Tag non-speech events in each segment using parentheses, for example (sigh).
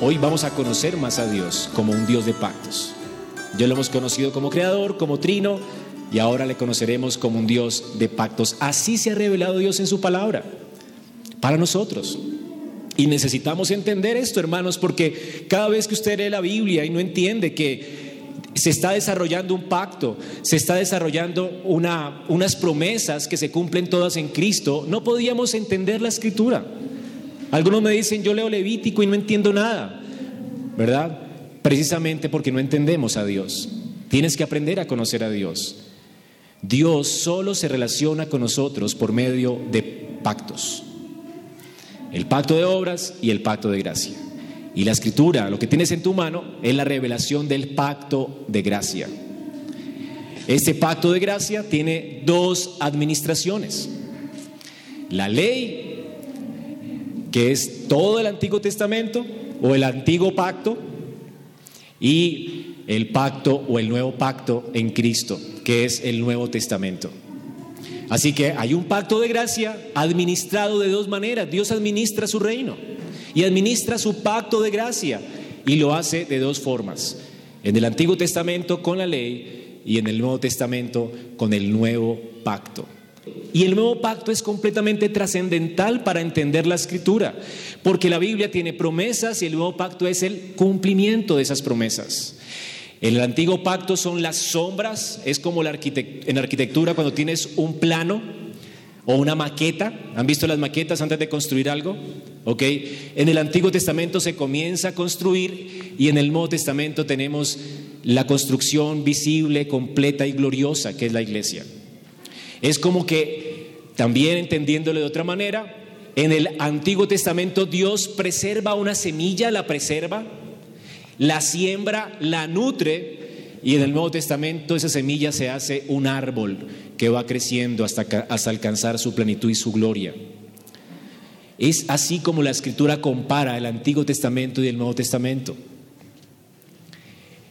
hoy vamos a conocer más a Dios como un Dios de pactos. Ya lo hemos conocido como creador, como trino, y ahora le conoceremos como un Dios de pactos. Así se ha revelado Dios en su palabra para nosotros. Y necesitamos entender esto, hermanos, porque cada vez que usted lee la Biblia y no entiende que se está desarrollando un pacto, se está desarrollando una, unas promesas que se cumplen todas en Cristo, no podíamos entender la escritura. Algunos me dicen, yo leo Levítico y no entiendo nada, ¿verdad? Precisamente porque no entendemos a Dios. Tienes que aprender a conocer a Dios. Dios solo se relaciona con nosotros por medio de pactos. El pacto de obras y el pacto de gracia. Y la escritura, lo que tienes en tu mano, es la revelación del pacto de gracia. Este pacto de gracia tiene dos administraciones. La ley que es todo el Antiguo Testamento o el antiguo pacto, y el pacto o el nuevo pacto en Cristo, que es el Nuevo Testamento. Así que hay un pacto de gracia administrado de dos maneras. Dios administra su reino y administra su pacto de gracia y lo hace de dos formas. En el Antiguo Testamento con la ley y en el Nuevo Testamento con el nuevo pacto. Y el nuevo pacto es completamente trascendental para entender la escritura, porque la Biblia tiene promesas y el nuevo pacto es el cumplimiento de esas promesas. El antiguo pacto son las sombras, es como la en arquitectura cuando tienes un plano o una maqueta. ¿Han visto las maquetas antes de construir algo? ¿Ok? En el Antiguo Testamento se comienza a construir y en el Nuevo Testamento tenemos la construcción visible, completa y gloriosa que es la iglesia. Es como que, también entendiéndolo de otra manera, en el Antiguo Testamento Dios preserva una semilla, la preserva, la siembra, la nutre, y en el Nuevo Testamento esa semilla se hace un árbol que va creciendo hasta, hasta alcanzar su plenitud y su gloria. Es así como la escritura compara el Antiguo Testamento y el Nuevo Testamento.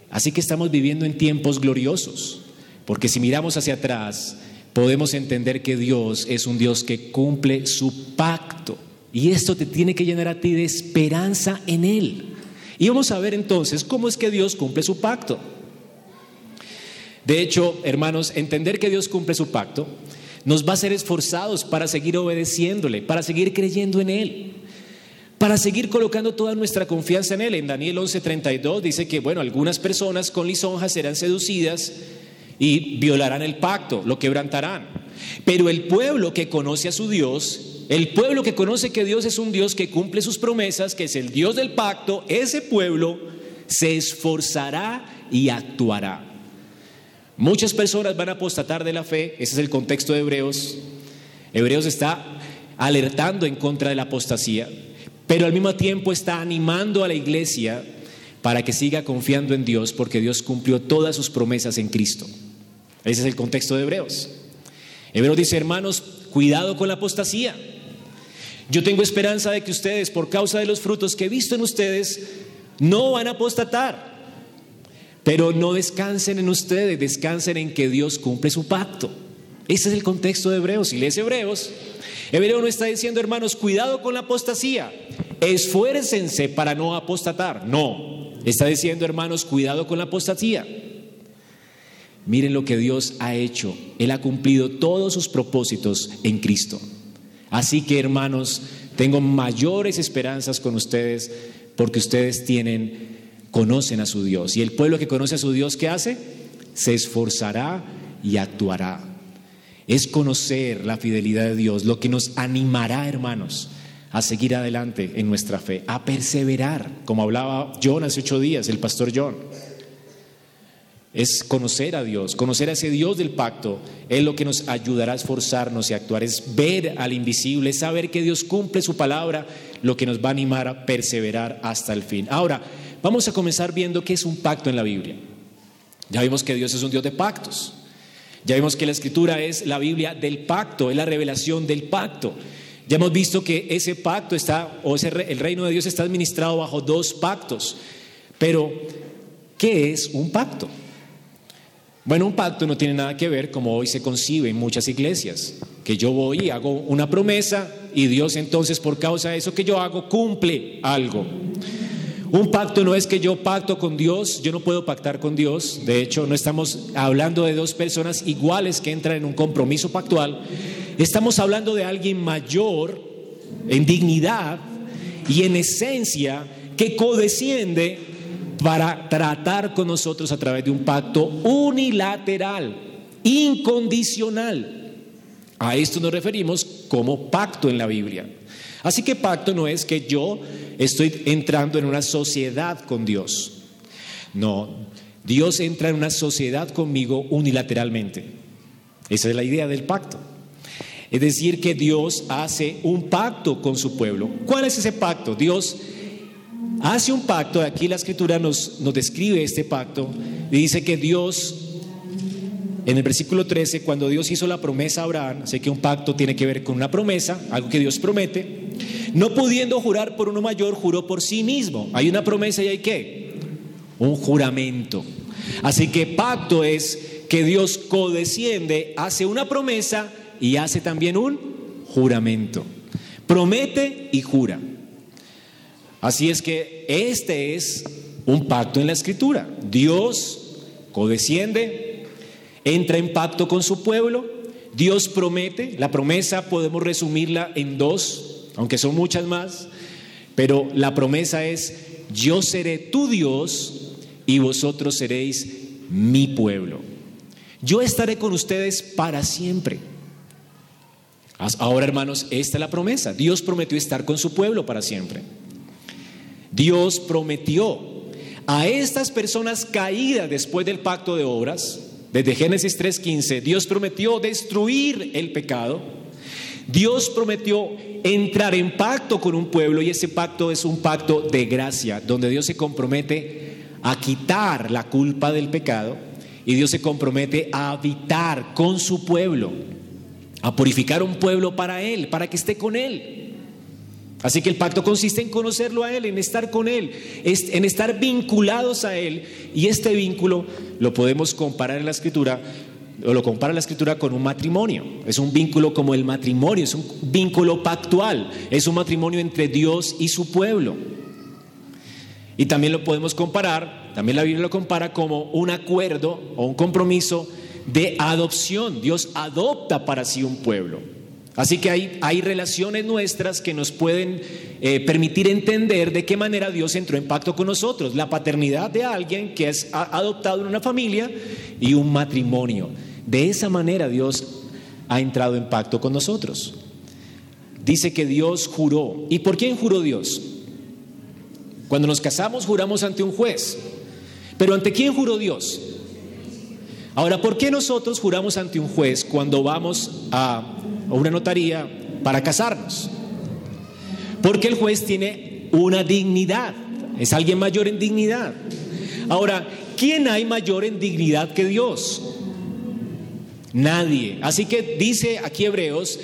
Así que estamos viviendo en tiempos gloriosos, porque si miramos hacia atrás, podemos entender que Dios es un Dios que cumple su pacto. Y esto te tiene que llenar a ti de esperanza en Él. Y vamos a ver entonces cómo es que Dios cumple su pacto. De hecho, hermanos, entender que Dios cumple su pacto nos va a hacer esforzados para seguir obedeciéndole, para seguir creyendo en Él, para seguir colocando toda nuestra confianza en Él. En Daniel 11:32 dice que, bueno, algunas personas con lisonjas serán seducidas y violarán el pacto, lo quebrantarán. Pero el pueblo que conoce a su Dios, el pueblo que conoce que Dios es un Dios que cumple sus promesas, que es el Dios del pacto, ese pueblo se esforzará y actuará. Muchas personas van a apostatar de la fe, ese es el contexto de Hebreos. Hebreos está alertando en contra de la apostasía, pero al mismo tiempo está animando a la iglesia para que siga confiando en Dios, porque Dios cumplió todas sus promesas en Cristo. Ese es el contexto de Hebreos. Hebreos dice, hermanos, cuidado con la apostasía. Yo tengo esperanza de que ustedes, por causa de los frutos que he visto en ustedes, no van a apostatar. Pero no descansen en ustedes, descansen en que Dios cumple su pacto. Ese es el contexto de Hebreos. Si lees Hebreos, Hebreo no está diciendo, hermanos, cuidado con la apostasía. Esfuércense para no apostatar. No. Está diciendo, hermanos, cuidado con la apostasía. Miren lo que Dios ha hecho. Él ha cumplido todos sus propósitos en Cristo. Así que hermanos, tengo mayores esperanzas con ustedes porque ustedes tienen, conocen a su Dios. Y el pueblo que conoce a su Dios, ¿qué hace? Se esforzará y actuará. Es conocer la fidelidad de Dios lo que nos animará, hermanos, a seguir adelante en nuestra fe, a perseverar, como hablaba John hace ocho días, el pastor John es conocer a Dios, conocer a ese Dios del pacto, es lo que nos ayudará a esforzarnos y actuar, es ver al invisible, es saber que Dios cumple su palabra, lo que nos va a animar a perseverar hasta el fin. Ahora, vamos a comenzar viendo qué es un pacto en la Biblia. Ya vimos que Dios es un Dios de pactos. Ya vimos que la escritura es la Biblia del pacto, es la revelación del pacto. Ya hemos visto que ese pacto está, o ese, el reino de Dios está administrado bajo dos pactos. Pero, ¿qué es un pacto? Bueno, un pacto no tiene nada que ver como hoy se concibe en muchas iglesias, que yo voy y hago una promesa y Dios entonces por causa de eso que yo hago cumple algo. Un pacto no es que yo pacto con Dios, yo no puedo pactar con Dios. De hecho, no estamos hablando de dos personas iguales que entran en un compromiso pactual. Estamos hablando de alguien mayor en dignidad y en esencia que codesciende para tratar con nosotros a través de un pacto unilateral, incondicional. A esto nos referimos como pacto en la Biblia. Así que pacto no es que yo estoy entrando en una sociedad con Dios. No, Dios entra en una sociedad conmigo unilateralmente. Esa es la idea del pacto. Es decir, que Dios hace un pacto con su pueblo. ¿Cuál es ese pacto? Dios hace un pacto, aquí la escritura nos, nos describe este pacto, dice que Dios, en el versículo 13, cuando Dios hizo la promesa a Abraham, sé que un pacto tiene que ver con una promesa, algo que Dios promete, no pudiendo jurar por uno mayor, juró por sí mismo. Hay una promesa y hay qué? Un juramento. Así que pacto es que Dios codesciende, hace una promesa y hace también un juramento. Promete y jura. Así es que este es un pacto en la escritura. Dios codesciende, entra en pacto con su pueblo, Dios promete, la promesa podemos resumirla en dos, aunque son muchas más, pero la promesa es, yo seré tu Dios y vosotros seréis mi pueblo. Yo estaré con ustedes para siempre. Ahora, hermanos, esta es la promesa. Dios prometió estar con su pueblo para siempre. Dios prometió a estas personas caídas después del pacto de obras, desde Génesis 3.15, Dios prometió destruir el pecado. Dios prometió entrar en pacto con un pueblo y ese pacto es un pacto de gracia, donde Dios se compromete a quitar la culpa del pecado y Dios se compromete a habitar con su pueblo, a purificar un pueblo para Él, para que esté con Él. Así que el pacto consiste en conocerlo a Él, en estar con Él, en estar vinculados a Él. Y este vínculo lo podemos comparar en la escritura, o lo compara la escritura con un matrimonio. Es un vínculo como el matrimonio, es un vínculo pactual, es un matrimonio entre Dios y su pueblo. Y también lo podemos comparar, también la Biblia lo compara como un acuerdo o un compromiso de adopción. Dios adopta para sí un pueblo. Así que hay, hay relaciones nuestras que nos pueden eh, permitir entender de qué manera Dios entró en pacto con nosotros. La paternidad de alguien que es adoptado en una familia y un matrimonio. De esa manera Dios ha entrado en pacto con nosotros. Dice que Dios juró. ¿Y por quién juró Dios? Cuando nos casamos juramos ante un juez. Pero ¿ante quién juró Dios? Ahora, ¿por qué nosotros juramos ante un juez cuando vamos a o una notaría para casarnos. Porque el juez tiene una dignidad, es alguien mayor en dignidad. Ahora, ¿quién hay mayor en dignidad que Dios? Nadie. Así que dice aquí Hebreos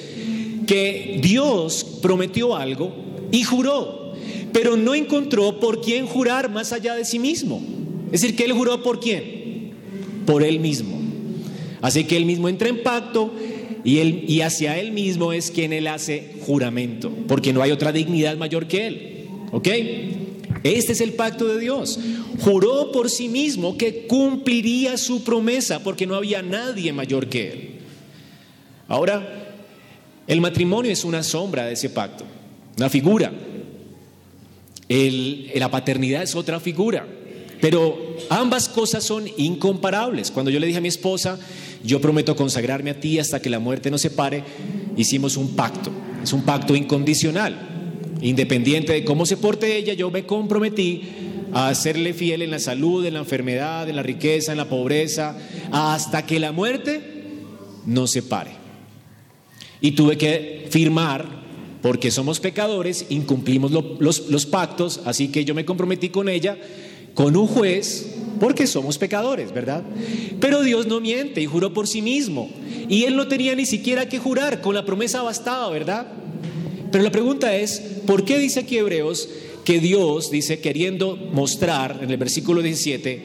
que Dios prometió algo y juró, pero no encontró por quién jurar más allá de sí mismo. Es decir, que él juró por quién? Por él mismo. Así que él mismo entra en pacto y, él, y hacia Él mismo es quien Él hace juramento, porque no hay otra dignidad mayor que Él. ¿Ok? Este es el pacto de Dios. Juró por sí mismo que cumpliría su promesa, porque no había nadie mayor que Él. Ahora, el matrimonio es una sombra de ese pacto, una figura. la paternidad es otra figura. Pero ambas cosas son incomparables. Cuando yo le dije a mi esposa, yo prometo consagrarme a ti hasta que la muerte nos separe, hicimos un pacto. Es un pacto incondicional. Independiente de cómo se porte ella, yo me comprometí a serle fiel en la salud, en la enfermedad, en la riqueza, en la pobreza, hasta que la muerte nos separe. Y tuve que firmar, porque somos pecadores, incumplimos los, los pactos, así que yo me comprometí con ella con un juez porque somos pecadores, ¿verdad? Pero Dios no miente y juró por sí mismo. Y él no tenía ni siquiera que jurar, con la promesa bastaba, ¿verdad? Pero la pregunta es, ¿por qué dice aquí Hebreos que Dios, dice, queriendo mostrar en el versículo 17,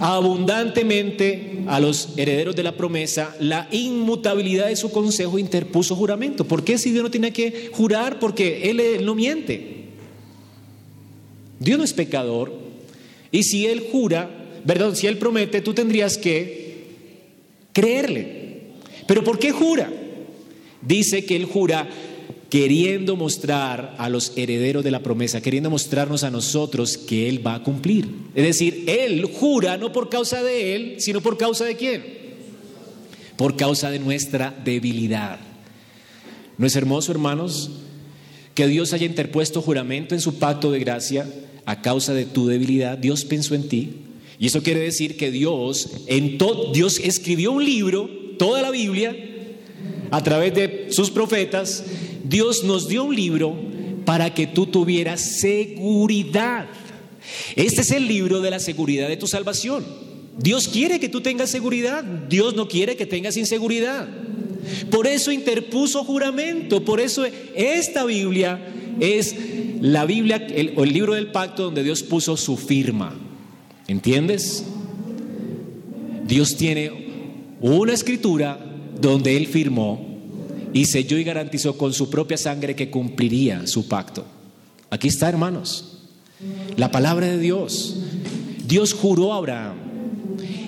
abundantemente a los herederos de la promesa la inmutabilidad de su consejo interpuso juramento? ¿Por qué si Dios no tiene que jurar? Porque él no miente. Dios no es pecador. Y si Él jura, perdón, si Él promete, tú tendrías que creerle. Pero ¿por qué jura? Dice que Él jura queriendo mostrar a los herederos de la promesa, queriendo mostrarnos a nosotros que Él va a cumplir. Es decir, Él jura no por causa de Él, sino por causa de quién? Por causa de nuestra debilidad. ¿No es hermoso, hermanos, que Dios haya interpuesto juramento en su pacto de gracia a causa de tu debilidad? Dios pensó en ti. Y eso quiere decir que Dios, en Dios escribió un libro, toda la Biblia, a través de sus profetas, Dios nos dio un libro para que tú tuvieras seguridad. Este es el libro de la seguridad de tu salvación. Dios quiere que tú tengas seguridad. Dios no quiere que tengas inseguridad. Por eso interpuso juramento. Por eso esta Biblia es la Biblia el, libro del pacto donde Dios puso su firma. ¿Entiendes? Dios tiene una escritura donde Él firmó y selló y garantizó con su propia sangre que cumpliría su pacto. Aquí está, hermanos, la palabra de Dios. Dios juró a Abraham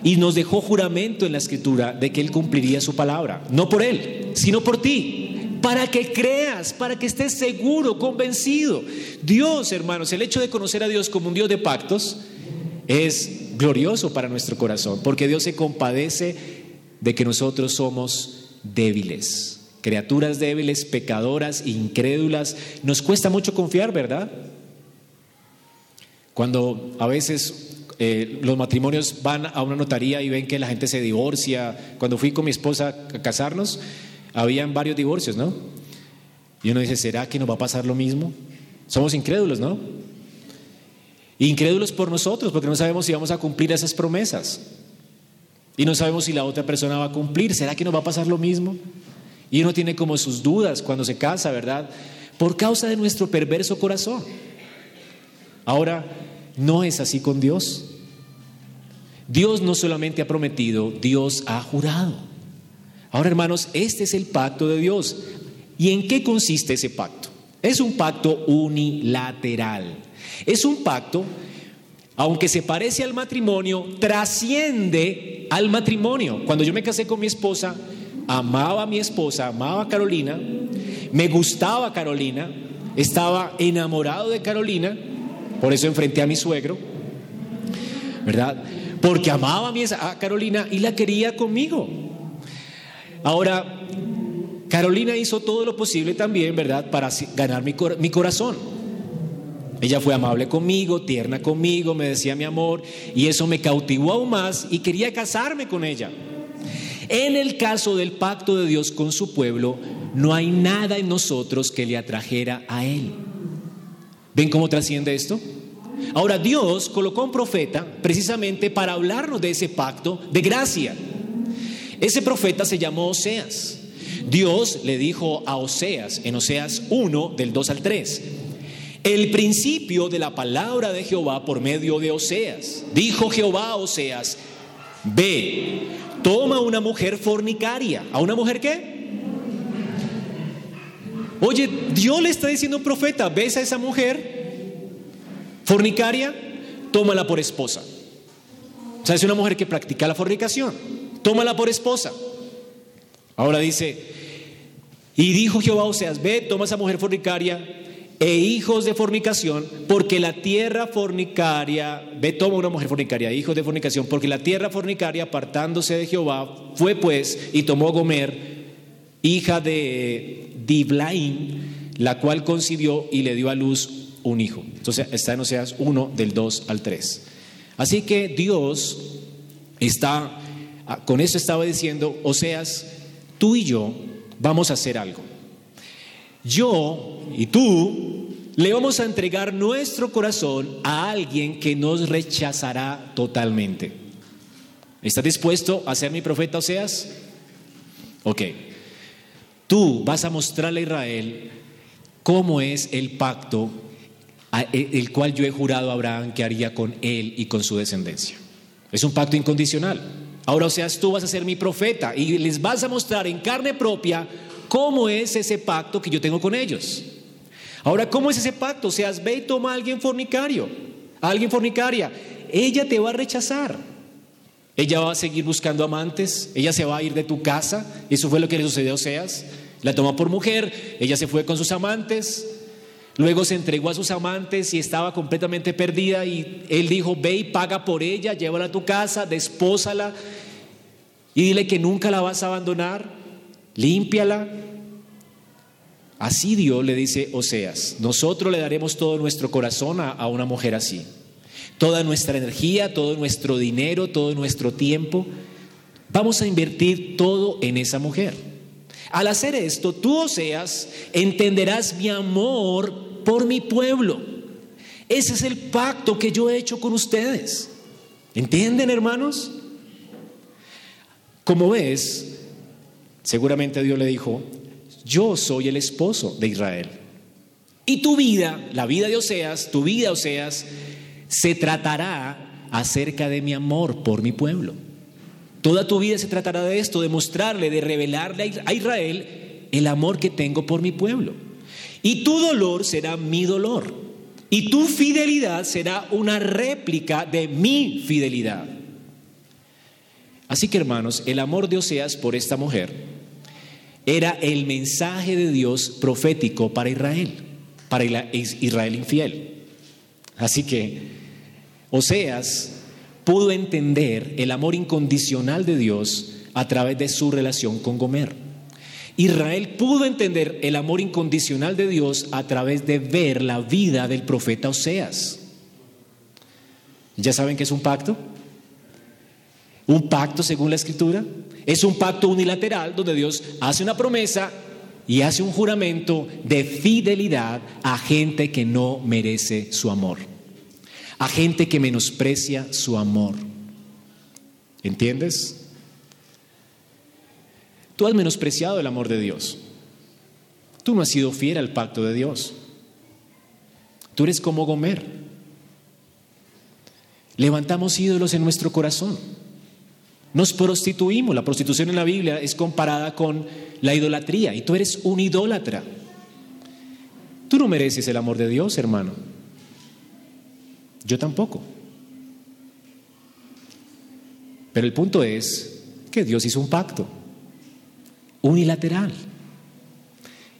y nos dejó juramento en la escritura de que Él cumpliría su palabra, no por Él, sino por ti, para que creas, para que estés seguro, convencido. Dios, hermanos, el hecho de conocer a Dios como un Dios de pactos es glorioso para nuestro corazón, porque Dios se compadece de que nosotros somos débiles criaturas débiles, pecadoras, incrédulas. Nos cuesta mucho confiar, ¿verdad? Cuando a veces eh, los matrimonios van a una notaría y ven que la gente se divorcia. Cuando fui con mi esposa a casarnos, habían varios divorcios, ¿no? Y uno dice, ¿será que nos va a pasar lo mismo? Somos incrédulos, ¿no? Incrédulos por nosotros, porque no sabemos si vamos a cumplir esas promesas. Y no sabemos si la otra persona va a cumplir. ¿Será que nos va a pasar lo mismo? Y uno tiene como sus dudas cuando se casa, ¿verdad? Por causa de nuestro perverso corazón. Ahora, no es así con Dios. Dios no solamente ha prometido, Dios ha jurado. Ahora, hermanos, este es el pacto de Dios. ¿Y en qué consiste ese pacto? Es un pacto unilateral. Es un pacto, aunque se parece al matrimonio, trasciende al matrimonio. Cuando yo me casé con mi esposa, amaba a mi esposa, amaba a Carolina, me gustaba Carolina, estaba enamorado de Carolina, por eso enfrenté a mi suegro, ¿verdad? Porque amaba a, mi, a Carolina y la quería conmigo. Ahora, Carolina hizo todo lo posible también, ¿verdad?, para ganar mi, mi corazón. Ella fue amable conmigo, tierna conmigo, me decía mi amor, y eso me cautivó aún más y quería casarme con ella. En el caso del pacto de Dios con su pueblo, no hay nada en nosotros que le atrajera a Él. ¿Ven cómo trasciende esto? Ahora Dios colocó un profeta precisamente para hablarnos de ese pacto de gracia. Ese profeta se llamó Oseas. Dios le dijo a Oseas en Oseas 1 del 2 al 3, el principio de la palabra de Jehová por medio de Oseas. Dijo Jehová a Oseas, ve, toma una mujer fornicaria. ¿A una mujer qué? Oye, Dios le está diciendo un profeta, ves a esa mujer fornicaria, tómala por esposa. O sea, es una mujer que practica la fornicación, tómala por esposa. Ahora dice, y dijo Jehová o sea, ve, toma a esa mujer fornicaria e hijos de fornicación, porque la tierra fornicaria, ve, toma una mujer fornicaria, hijos de fornicación, porque la tierra fornicaria, apartándose de Jehová, fue pues y tomó Gomer, hija de Diblaim, la cual concibió y le dio a luz un hijo. Entonces está en Oseas 1 del 2 al 3. Así que Dios está, con eso estaba diciendo, Oseas, tú y yo vamos a hacer algo. Yo y tú le vamos a entregar nuestro corazón a alguien que nos rechazará totalmente. ¿Estás dispuesto a ser mi profeta Oseas? Ok. Tú vas a mostrarle a Israel cómo es el pacto e, el cual yo he jurado a Abraham que haría con él y con su descendencia. Es un pacto incondicional. Ahora, Oseas, tú vas a ser mi profeta y les vas a mostrar en carne propia cómo es ese pacto que yo tengo con ellos. Ahora, ¿cómo es ese pacto? O sea, ve y toma a alguien fornicario, a alguien fornicaria. Ella te va a rechazar. Ella va a seguir buscando amantes, ella se va a ir de tu casa. Eso fue lo que le sucedió a Oseas. La tomó por mujer, ella se fue con sus amantes, luego se entregó a sus amantes y estaba completamente perdida y él dijo, ve y paga por ella, llévala a tu casa, despósala y dile que nunca la vas a abandonar, límpiala. Así Dios le dice Oseas, nosotros le daremos todo nuestro corazón a, a una mujer así toda nuestra energía, todo nuestro dinero, todo nuestro tiempo. Vamos a invertir todo en esa mujer. Al hacer esto, tú, Oseas, entenderás mi amor por mi pueblo. Ese es el pacto que yo he hecho con ustedes. ¿Entienden, hermanos? Como ves, seguramente Dios le dijo, yo soy el esposo de Israel. Y tu vida, la vida de Oseas, tu vida, Oseas, se tratará acerca de mi amor por mi pueblo. Toda tu vida se tratará de esto, de mostrarle, de revelarle a Israel el amor que tengo por mi pueblo. Y tu dolor será mi dolor. Y tu fidelidad será una réplica de mi fidelidad. Así que hermanos, el amor de Oseas por esta mujer era el mensaje de Dios profético para Israel, para Israel infiel. Así que Oseas pudo entender el amor incondicional de Dios a través de su relación con Gomer. Israel pudo entender el amor incondicional de Dios a través de ver la vida del profeta Oseas. ¿Ya saben qué es un pacto? Un pacto, según la escritura, es un pacto unilateral donde Dios hace una promesa y hace un juramento de fidelidad a gente que no merece su amor a gente que menosprecia su amor. ¿Entiendes? Tú has menospreciado el amor de Dios. Tú no has sido fiel al pacto de Dios. Tú eres como Gomer. Levantamos ídolos en nuestro corazón. Nos prostituimos. La prostitución en la Biblia es comparada con la idolatría y tú eres un idólatra. Tú no mereces el amor de Dios, hermano. Yo tampoco. Pero el punto es que Dios hizo un pacto unilateral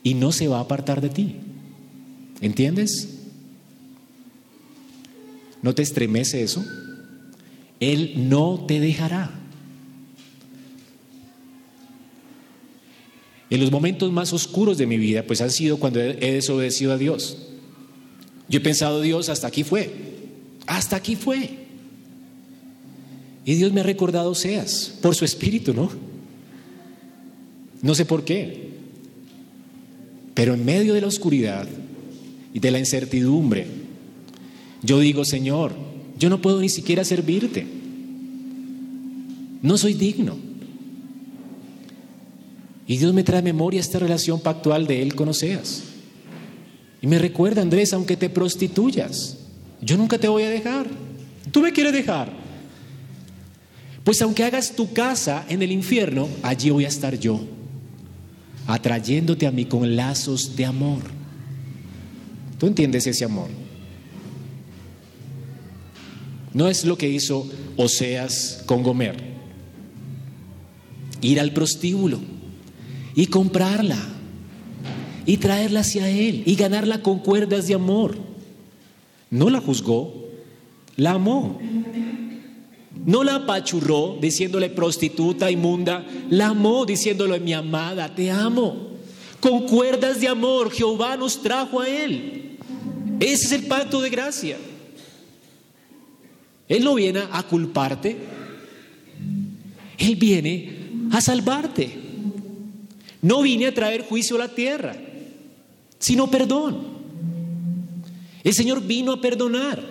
y no se va a apartar de ti. ¿Entiendes? ¿No te estremece eso? Él no te dejará. En los momentos más oscuros de mi vida, pues han sido cuando he desobedecido a Dios. Yo he pensado, Dios, hasta aquí fue. Hasta aquí fue. Y Dios me ha recordado seas por su espíritu, ¿no? No sé por qué. Pero en medio de la oscuridad y de la incertidumbre, yo digo, Señor, yo no puedo ni siquiera servirte. No soy digno. Y Dios me trae a memoria esta relación pactual de Él con Oseas. Y me recuerda, Andrés, aunque te prostituyas, yo nunca te voy a dejar. Tú me quieres dejar. Pues aunque hagas tu casa en el infierno, allí voy a estar yo, atrayéndote a mí con lazos de amor. ¿Tú entiendes ese amor? No es lo que hizo Oseas con Gomer. Ir al prostíbulo y comprarla y traerla hacia él y ganarla con cuerdas de amor. No la juzgó, la amó. No la apachurró diciéndole prostituta inmunda, la amó diciéndole mi amada, te amo. Con cuerdas de amor Jehová nos trajo a él. Ese es el pacto de gracia. Él no viene a culparte, Él viene a salvarte. No vine a traer juicio a la tierra, sino perdón. El Señor vino a perdonar.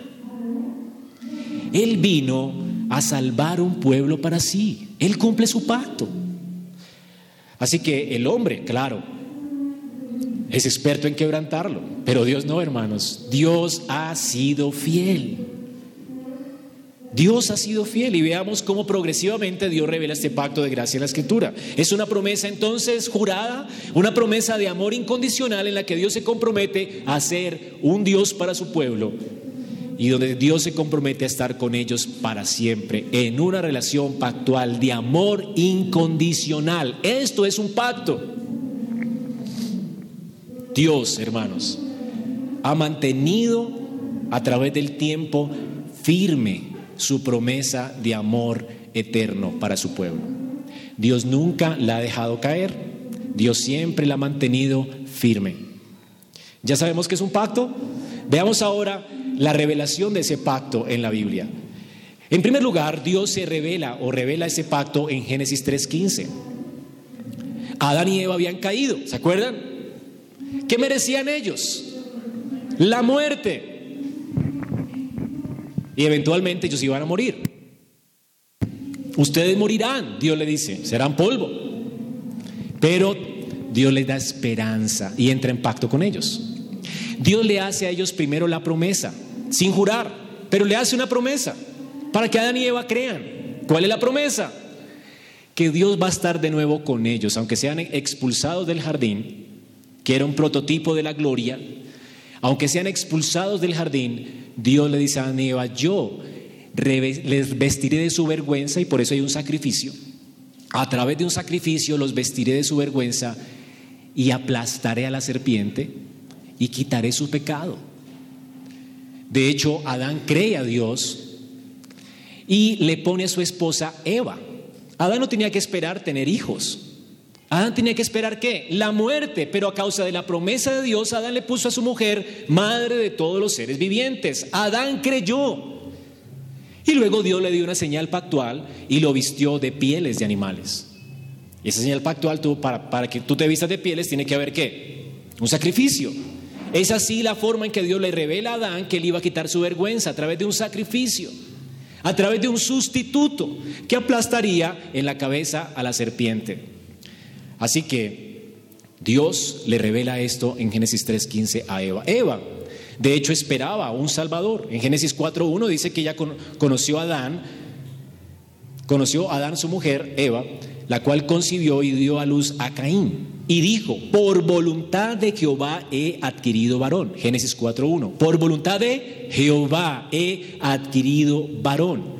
Él vino a salvar un pueblo para sí. Él cumple su pacto. Así que el hombre, claro, es experto en quebrantarlo, pero Dios no, hermanos. Dios ha sido fiel. Dios ha sido fiel y veamos cómo progresivamente Dios revela este pacto de gracia en la escritura. Es una promesa entonces jurada, una promesa de amor incondicional en la que Dios se compromete a ser un Dios para su pueblo y donde Dios se compromete a estar con ellos para siempre, en una relación pactual de amor incondicional. Esto es un pacto. Dios, hermanos, ha mantenido a través del tiempo firme su promesa de amor eterno para su pueblo. Dios nunca la ha dejado caer, Dios siempre la ha mantenido firme. Ya sabemos que es un pacto. Veamos ahora la revelación de ese pacto en la Biblia. En primer lugar, Dios se revela o revela ese pacto en Génesis 3:15. Adán y Eva habían caído, ¿se acuerdan? ¿Qué merecían ellos? La muerte y eventualmente ellos iban a morir. Ustedes morirán, Dios le dice, serán polvo. Pero Dios les da esperanza y entra en pacto con ellos. Dios le hace a ellos primero la promesa, sin jurar, pero le hace una promesa para que Adán y Eva crean. ¿Cuál es la promesa? Que Dios va a estar de nuevo con ellos, aunque sean expulsados del jardín, que era un prototipo de la gloria, aunque sean expulsados del jardín, Dios le dice a Eva, yo les vestiré de su vergüenza y por eso hay un sacrificio. A través de un sacrificio los vestiré de su vergüenza y aplastaré a la serpiente y quitaré su pecado. De hecho, Adán cree a Dios y le pone a su esposa Eva. Adán no tenía que esperar tener hijos. Adán tenía que esperar qué? La muerte, pero a causa de la promesa de Dios, Adán le puso a su mujer madre de todos los seres vivientes. Adán creyó. Y luego Dios le dio una señal pactual y lo vistió de pieles de animales. Y esa señal pactual, para, para que tú te vistas de pieles, tiene que haber qué? Un sacrificio. Es así la forma en que Dios le revela a Adán que él iba a quitar su vergüenza a través de un sacrificio, a través de un sustituto que aplastaría en la cabeza a la serpiente. Así que Dios le revela esto en Génesis 3.15 a Eva. Eva, de hecho, esperaba un Salvador. En Génesis 4.1 dice que ella conoció a Adán, conoció a Adán su mujer, Eva, la cual concibió y dio a luz a Caín. Y dijo, por voluntad de Jehová he adquirido varón. Génesis 4.1. Por voluntad de Jehová he adquirido varón.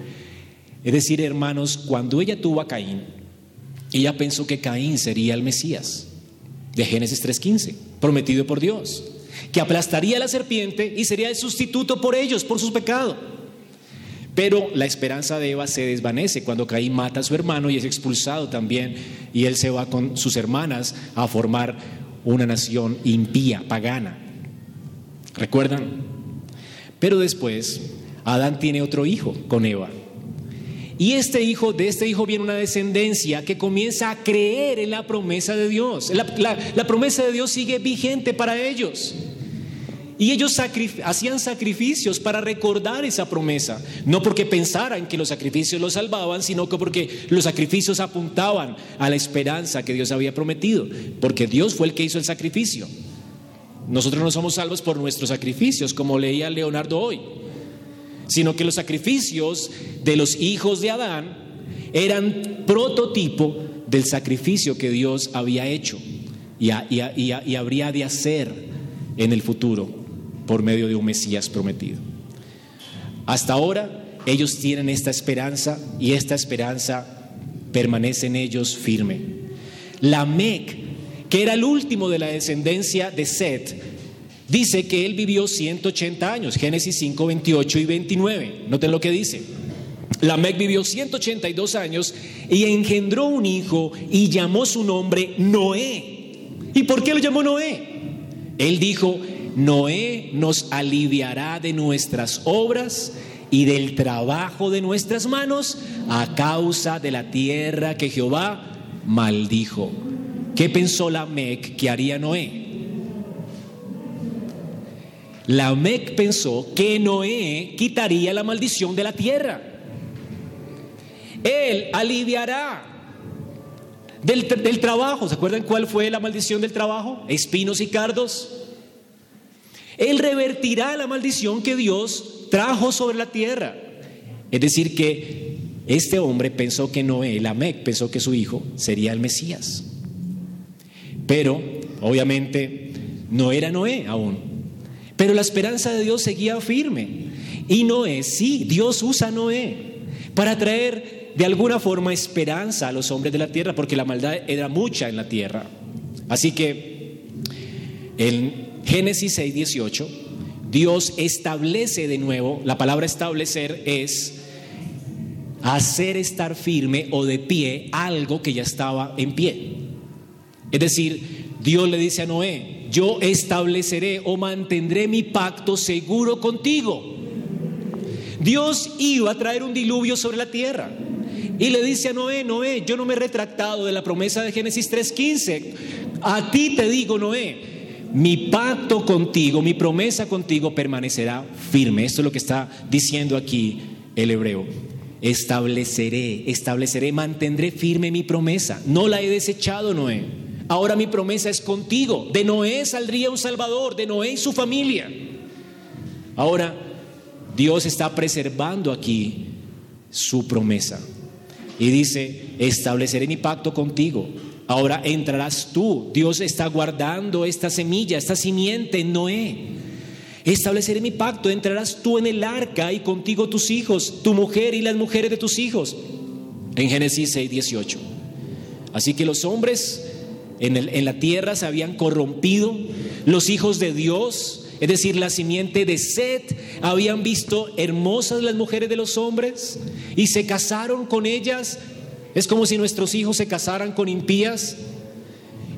Es decir, hermanos, cuando ella tuvo a Caín, ella pensó que Caín sería el Mesías de Génesis 3.15, prometido por Dios, que aplastaría a la serpiente y sería el sustituto por ellos, por su pecado. Pero la esperanza de Eva se desvanece cuando Caín mata a su hermano y es expulsado también, y él se va con sus hermanas a formar una nación impía, pagana. ¿Recuerdan? Pero después, Adán tiene otro hijo con Eva, y este hijo, de este hijo viene una descendencia que comienza a creer en la promesa de Dios. La, promesa de Dios sigue vigente para ellos. Y ellos hacían sacrificios para recordar esa promesa. No porque pensaran que los sacrificios los salvaban, sino que porque los sacrificios apuntaban a la esperanza que Dios había prometido. Porque Dios fue el que hizo el sacrificio. Nosotros no somos salvos por nuestros sacrificios, como leía Leonardo hoy sino que los sacrificios de los hijos de Adán eran prototipo del sacrificio que Dios había hecho y, habría de hacer en el futuro por medio de un Mesías prometido. Hasta ahora ellos tienen esta esperanza y esta esperanza permanece en ellos firme. La Mec, que era el último de la descendencia de Set, Dice que él vivió 180 años, Génesis 5, 28 y 29. Noten lo que dice. Lamec vivió 182 años y engendró un hijo y llamó su nombre Noé. ¿Y por qué lo llamó Noé? Él dijo, Noé nos aliviará de nuestras obras y del trabajo de nuestras manos a causa de la tierra que Jehová maldijo. ¿Qué pensó Lamec que haría Noé? Lamec pensó que Noé quitaría la maldición de la tierra. Él aliviará del, trabajo. ¿Se acuerdan cuál fue la maldición del trabajo? Espinos y cardos. Él revertirá la maldición que Dios trajo sobre la tierra. Es decir, que este hombre pensó que Noé, Lamec, pensó que su hijo sería el Mesías. Pero, obviamente, no era Noé aún. Pero la esperanza de Dios seguía firme. Y Noé, sí, Dios usa a Noé para traer de alguna forma esperanza a los hombres de la tierra, porque la maldad era mucha en la tierra. Así que en Génesis 6, 18, Dios establece de nuevo, la palabra establecer es hacer estar firme o de pie algo que ya estaba en pie. Es decir, Dios le dice a Noé, yo estableceré o mantendré mi pacto seguro contigo. Dios iba a traer un diluvio sobre la tierra. Y le dice a Noé, Noé, yo no me he retractado de la promesa de Génesis 3.15. A ti te digo, Noé, mi pacto contigo, mi promesa contigo permanecerá firme. Esto es lo que está diciendo aquí el hebreo. Estableceré, estableceré, mantendré firme mi promesa. No la he desechado, Noé. Ahora mi promesa es contigo. De Noé saldría un Salvador, de Noé y su familia. Ahora, Dios está preservando aquí su promesa. Y dice, estableceré mi pacto contigo. Ahora entrarás tú. Dios está guardando esta semilla, esta simiente en Noé. Estableceré mi pacto, entrarás tú en el arca y contigo tus hijos, tu mujer y las mujeres de tus hijos. En Génesis 6, 18. Así que los hombres en, la tierra se habían corrompido, los hijos de Dios, es decir, la simiente de Set, habían visto hermosas las mujeres de los hombres y se casaron con ellas. Es como si nuestros hijos se casaran con impías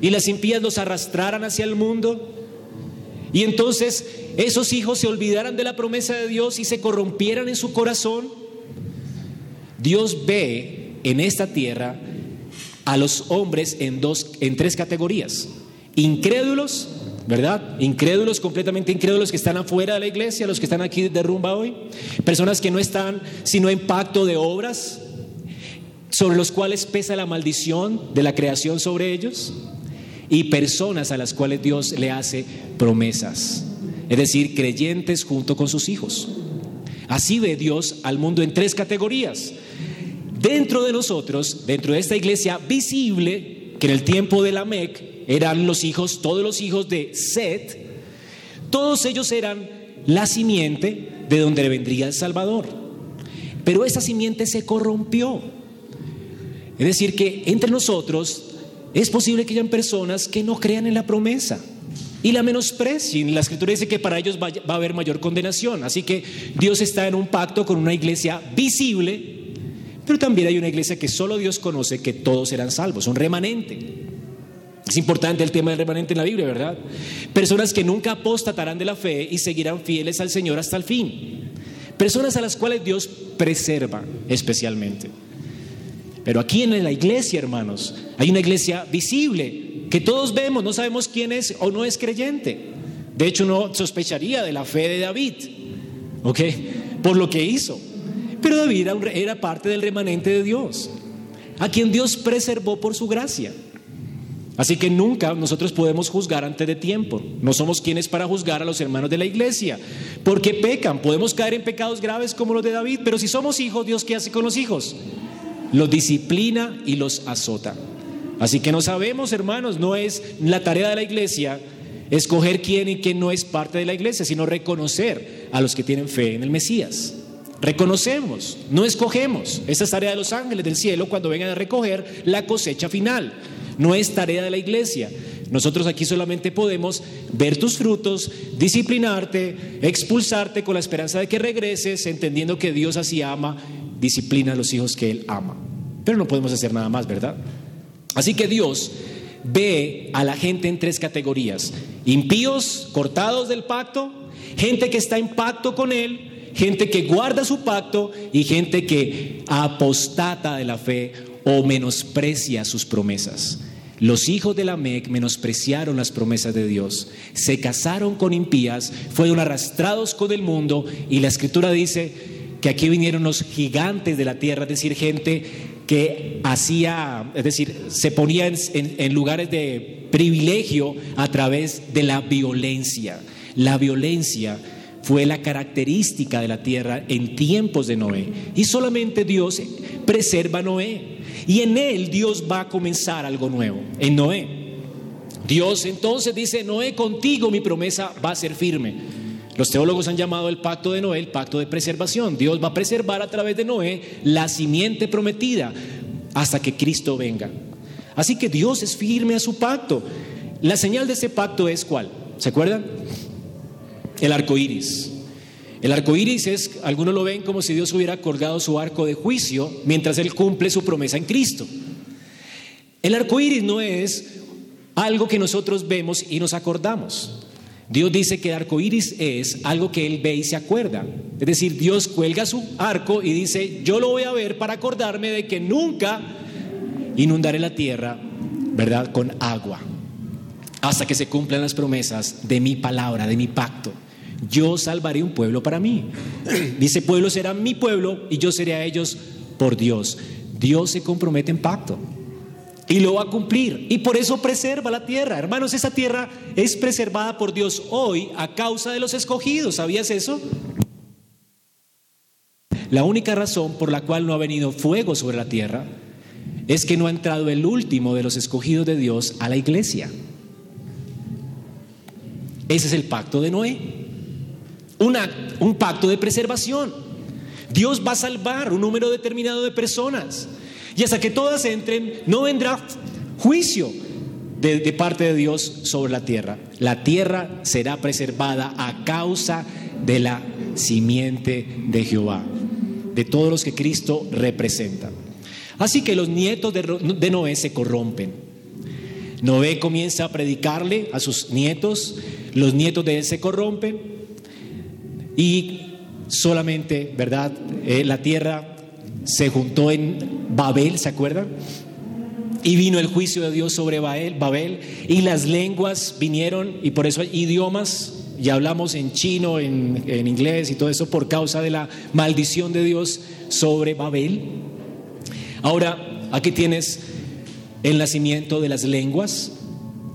y las impías los arrastraran hacia el mundo. Y entonces esos hijos se olvidaran de la promesa de Dios y se corrompieran en su corazón. Dios ve en esta tierra a los hombres en dos en tres categorías: incrédulos, ¿verdad? Incrédulos, completamente incrédulos que están afuera de la iglesia, los que están aquí de rumba hoy, personas que no están sino en pacto de obras, sobre los cuales pesa la maldición de la creación sobre ellos, y personas a las cuales Dios le hace promesas, es decir, creyentes junto con sus hijos. Así ve Dios al mundo en tres categorías. Dentro de nosotros, dentro de esta iglesia visible, que en el tiempo de la Mec eran los hijos, todos los hijos de Set, todos ellos eran la simiente de donde vendría el Salvador. Pero esa simiente se corrompió. Es decir, que entre nosotros es posible que hayan personas que no crean en la promesa y la menosprecien. La escritura dice que para ellos va a haber mayor condenación. Así que Dios está en un pacto con una iglesia visible, pero también hay una iglesia que solo Dios conoce que todos serán salvos, un remanente. Es importante el tema del remanente en la Biblia, ¿verdad? Personas que nunca apostatarán de la fe y seguirán fieles al Señor hasta el fin. Personas a las cuales Dios preserva especialmente. Pero aquí en la iglesia, hermanos, hay una iglesia visible que todos vemos, no sabemos quién es o no es creyente. De hecho, uno sospecharía de la fe de David, ¿ok? Por lo que hizo. Pero David era parte del remanente de Dios, a quien Dios preservó por su gracia. Así que nunca nosotros podemos juzgar antes de tiempo. No somos quienes para juzgar a los hermanos de la iglesia, porque pecan. Podemos caer en pecados graves como los de David, pero si somos hijos, Dios ¿qué hace con los hijos? Los disciplina y los azota. Así que no sabemos, hermanos, no es la tarea de la iglesia escoger quién y quién no es parte de la iglesia, sino reconocer a los que tienen fe en el Mesías. Reconocemos, no escogemos. Esa es tarea de los ángeles del cielo cuando vengan a recoger la cosecha final. No es tarea de la iglesia. Nosotros aquí solamente podemos ver tus frutos, disciplinarte, expulsarte con la esperanza de que regreses, entendiendo que Dios así ama, disciplina a los hijos que Él ama. Pero no podemos hacer nada más, ¿verdad? Así que Dios ve a la gente en tres categorías. Impíos, cortados del pacto, gente que está en pacto con Él, gente que guarda su pacto y gente que apostata de la fe o menosprecia sus promesas. Los hijos de la Mec menospreciaron las promesas de Dios, se casaron con impías, fueron arrastrados con el mundo y la escritura dice que aquí vinieron los gigantes de la tierra, es decir, gente que hacía, es decir, se ponía en lugares de privilegio a través de la violencia. La violencia fue la característica de la tierra en tiempos de Noé. Y solamente Dios preserva a Noé. Y en él Dios va a comenzar algo nuevo, en Noé. Dios entonces dice, Noé, contigo mi promesa va a ser firme. Los teólogos han llamado el pacto de Noé el pacto de preservación. Dios va a preservar a través de Noé la simiente prometida hasta que Cristo venga. Así que Dios es firme a su pacto. La señal de ese pacto es cuál? ¿Se acuerdan? El arco iris. El arco iris es, algunos lo ven como si Dios hubiera colgado su arco de juicio mientras Él cumple su promesa en Cristo. El arco iris no es algo que nosotros vemos y nos acordamos. Dios dice que el arco iris es algo que Él ve y se acuerda. Es decir, Dios cuelga su arco y dice: Yo lo voy a ver para acordarme de que nunca inundaré la tierra, ¿verdad?, con agua, hasta que se cumplan las promesas de mi palabra, de mi pacto. Yo salvaré un pueblo para mí. (clears throat) Dice, pueblo será mi pueblo y yo seré a ellos por Dios. Dios se compromete en pacto y lo va a cumplir. Y por eso preserva la tierra. Hermanos, esa tierra es preservada por Dios hoy a causa de los escogidos. ¿Sabías eso? La única razón por la cual no ha venido fuego sobre la tierra es que no ha entrado el último de los escogidos de Dios a la iglesia. Ese es el pacto de Noé. un pacto de preservación. Dios va a salvar un número determinado de personas. Y hasta que todas entren, no vendrá juicio de, parte de Dios sobre la tierra. La tierra será preservada a causa de la simiente de Jehová, de todos los que Cristo representa. Así que los nietos de Noé se corrompen. Noé comienza a predicarle a sus nietos, los nietos de él se corrompen y solamente, ¿verdad? Eh, la tierra se juntó en Babel, ¿se acuerdan? Y vino el juicio de Dios sobre Babel, Babel y las lenguas vinieron y por eso hay idiomas, ya hablamos en chino, en, en inglés y todo eso por causa de la maldición de Dios sobre Babel. Ahora, aquí tienes el nacimiento de las lenguas,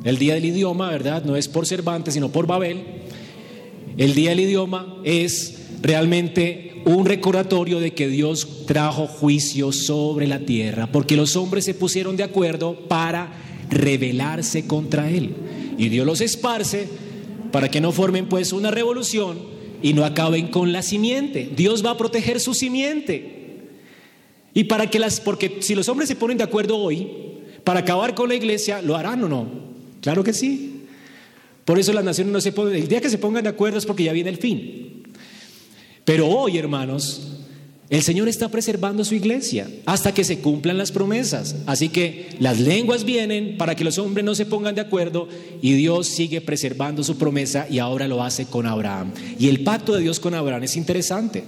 el día del idioma, ¿verdad? No es por Cervantes, sino por Babel. El día del idioma es realmente un recordatorio de que Dios trajo juicio sobre la tierra, porque los hombres se pusieron de acuerdo para rebelarse contra Él. Y Dios los esparce para que no formen pues una revolución y no acaben con la simiente. Dios va a proteger su simiente. Y para que las, porque si los hombres se ponen de acuerdo hoy para acabar con la iglesia, ¿lo harán o no? Claro que sí. Por eso las naciones no se ponen, el día que se pongan de acuerdo es porque ya viene el fin. Pero hoy, hermanos, el Señor está preservando su iglesia hasta que se cumplan las promesas. Así que las lenguas vienen para que los hombres no se pongan de acuerdo y Dios sigue preservando su promesa y ahora lo hace con Abraham. Y el pacto de Dios con Abraham es interesante.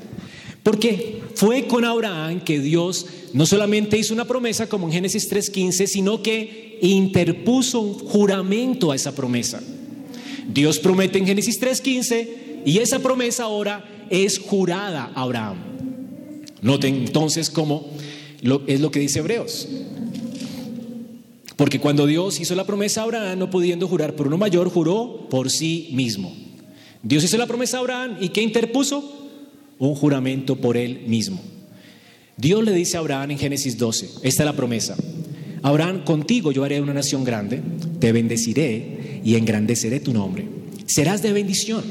Porque fue con Abraham que Dios no solamente hizo una promesa como en Génesis 3.15, sino que interpuso un juramento a esa promesa. Dios promete en Génesis 3.15 y esa promesa ahora es jurada a Abraham. Noten entonces cómo es lo que dice Hebreos. Porque cuando Dios hizo la promesa a Abraham, no pudiendo jurar por uno mayor, juró por sí mismo. Dios hizo la promesa a Abraham y ¿qué interpuso? un juramento por él mismo. Dios le dice a Abraham en Génesis 12, esta es la promesa. Abraham, contigo yo haré una nación grande, te bendeciré y engrandeceré tu nombre. Serás de bendición.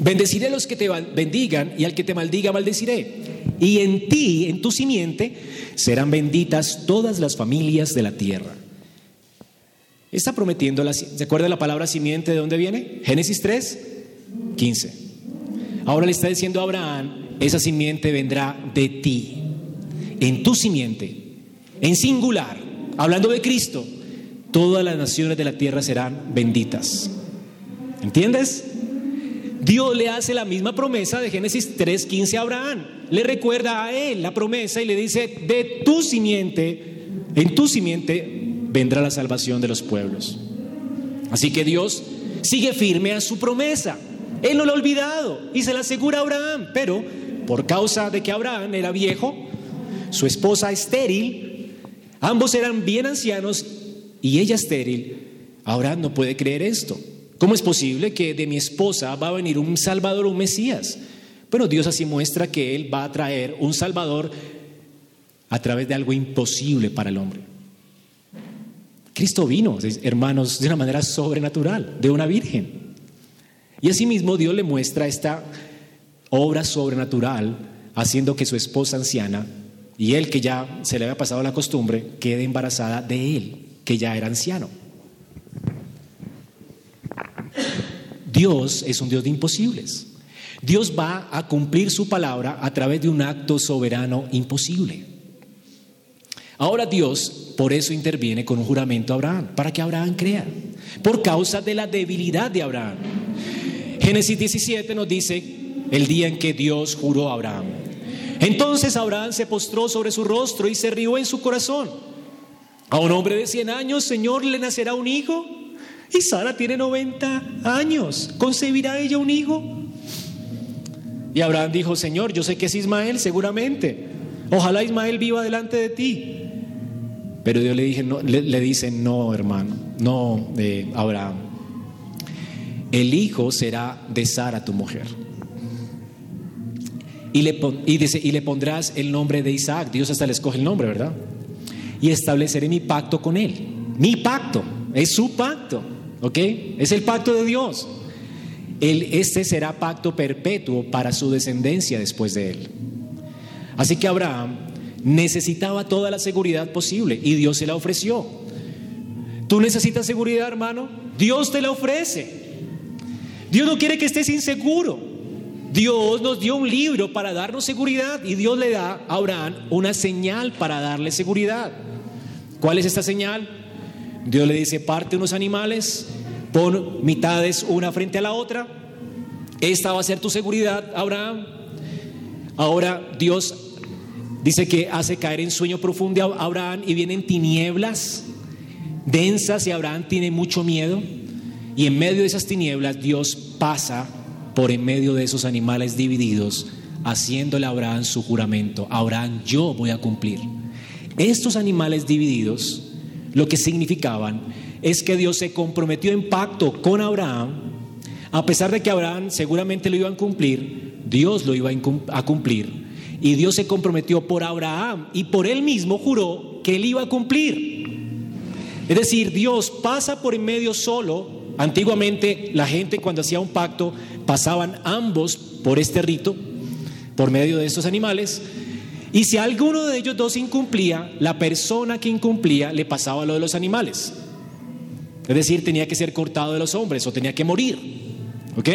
Bendeciré a los que te bendigan y al que te maldiga maldeciré. Y en ti, en tu simiente, serán benditas todas las familias de la tierra. Está prometiendo, la, ¿se acuerda la palabra simiente de dónde viene? Génesis 3, 15. Ahora le está diciendo a Abraham, esa simiente vendrá de ti, en tu simiente, en singular, hablando de Cristo, todas las naciones de la tierra serán benditas. ¿Entiendes? Dios le hace la misma promesa de Génesis 3:15 a Abraham. Le recuerda a él la promesa y le dice, de tu simiente, en tu simiente vendrá la salvación de los pueblos. Así que Dios sigue firme a su promesa. Él no lo ha olvidado y se la asegura a Abraham, pero por causa de que Abraham era viejo, su esposa estéril, ambos eran bien ancianos y ella estéril, Abraham no puede creer esto. ¿Cómo es posible que de mi esposa va a venir un Salvador, un Mesías? Bueno, Dios así muestra que Él va a traer un Salvador a través de algo imposible para el hombre. Cristo vino, hermanos, de una manera sobrenatural, de una virgen. Y asimismo Dios le muestra esta obra sobrenatural, haciendo que su esposa anciana y él que ya se le había pasado la costumbre, quede embarazada de él, que ya era anciano. Dios es un Dios de imposibles. Dios va a cumplir su palabra a través de un acto soberano imposible. Ahora Dios por eso interviene con un juramento a Abraham, para que Abraham crea, por causa de la debilidad de Abraham. Génesis 17 nos dice el día en que Dios juró a Abraham. Entonces Abraham se postró sobre su rostro y se rió en su corazón. A un hombre de 100 años, Señor, le nacerá un hijo. Y Sara tiene 90 años. ¿Concebirá ella un hijo? Y Abraham dijo, Señor, yo sé que es Ismael, seguramente. Ojalá Ismael viva delante de ti. Pero Dios le, dije, no, le, dice, no, hermano, no, de Abraham. El hijo será de Sara, tu mujer. Y le, y, dice, y le pondrás el nombre de Isaac. Dios hasta le escoge el nombre, ¿verdad? Y estableceré mi pacto con él. Mi pacto, es su pacto. ¿Ok? Es el pacto de Dios. este será pacto perpetuo para su descendencia después de él. Así que Abraham necesitaba toda la seguridad posible y Dios se la ofreció. ¿Tú necesitas seguridad, hermano? Dios te la ofrece. Dios no quiere que estés inseguro. Dios nos dio un libro para darnos seguridad y Dios le da a Abraham una señal para darle seguridad. ¿Cuál es esta señal? Dios le dice, parte unos animales, pon mitades una frente a la otra. Esta va a ser tu seguridad, Abraham. Ahora Dios dice que hace caer en sueño profundo a Abraham y vienen tinieblas densas y Abraham tiene mucho miedo. Y en medio de esas tinieblas Dios pasa por en medio de esos animales divididos, haciéndole a Abraham su juramento. Abraham, yo voy a cumplir. Estos animales divididos lo que significaban es que Dios se comprometió en pacto con Abraham, a pesar de que Abraham seguramente lo iba a cumplir, Dios lo iba a cumplir. Y Dios se comprometió por Abraham y por él mismo juró que él iba a cumplir. Es decir, Dios pasa por en medio solo. Antiguamente la gente cuando hacía un pacto pasaban ambos por este rito, por medio de estos animales, y si alguno de ellos dos incumplía, la persona que incumplía le pasaba lo de los animales. Es decir, tenía que ser cortado de los hombres o tenía que morir. ¿Ok?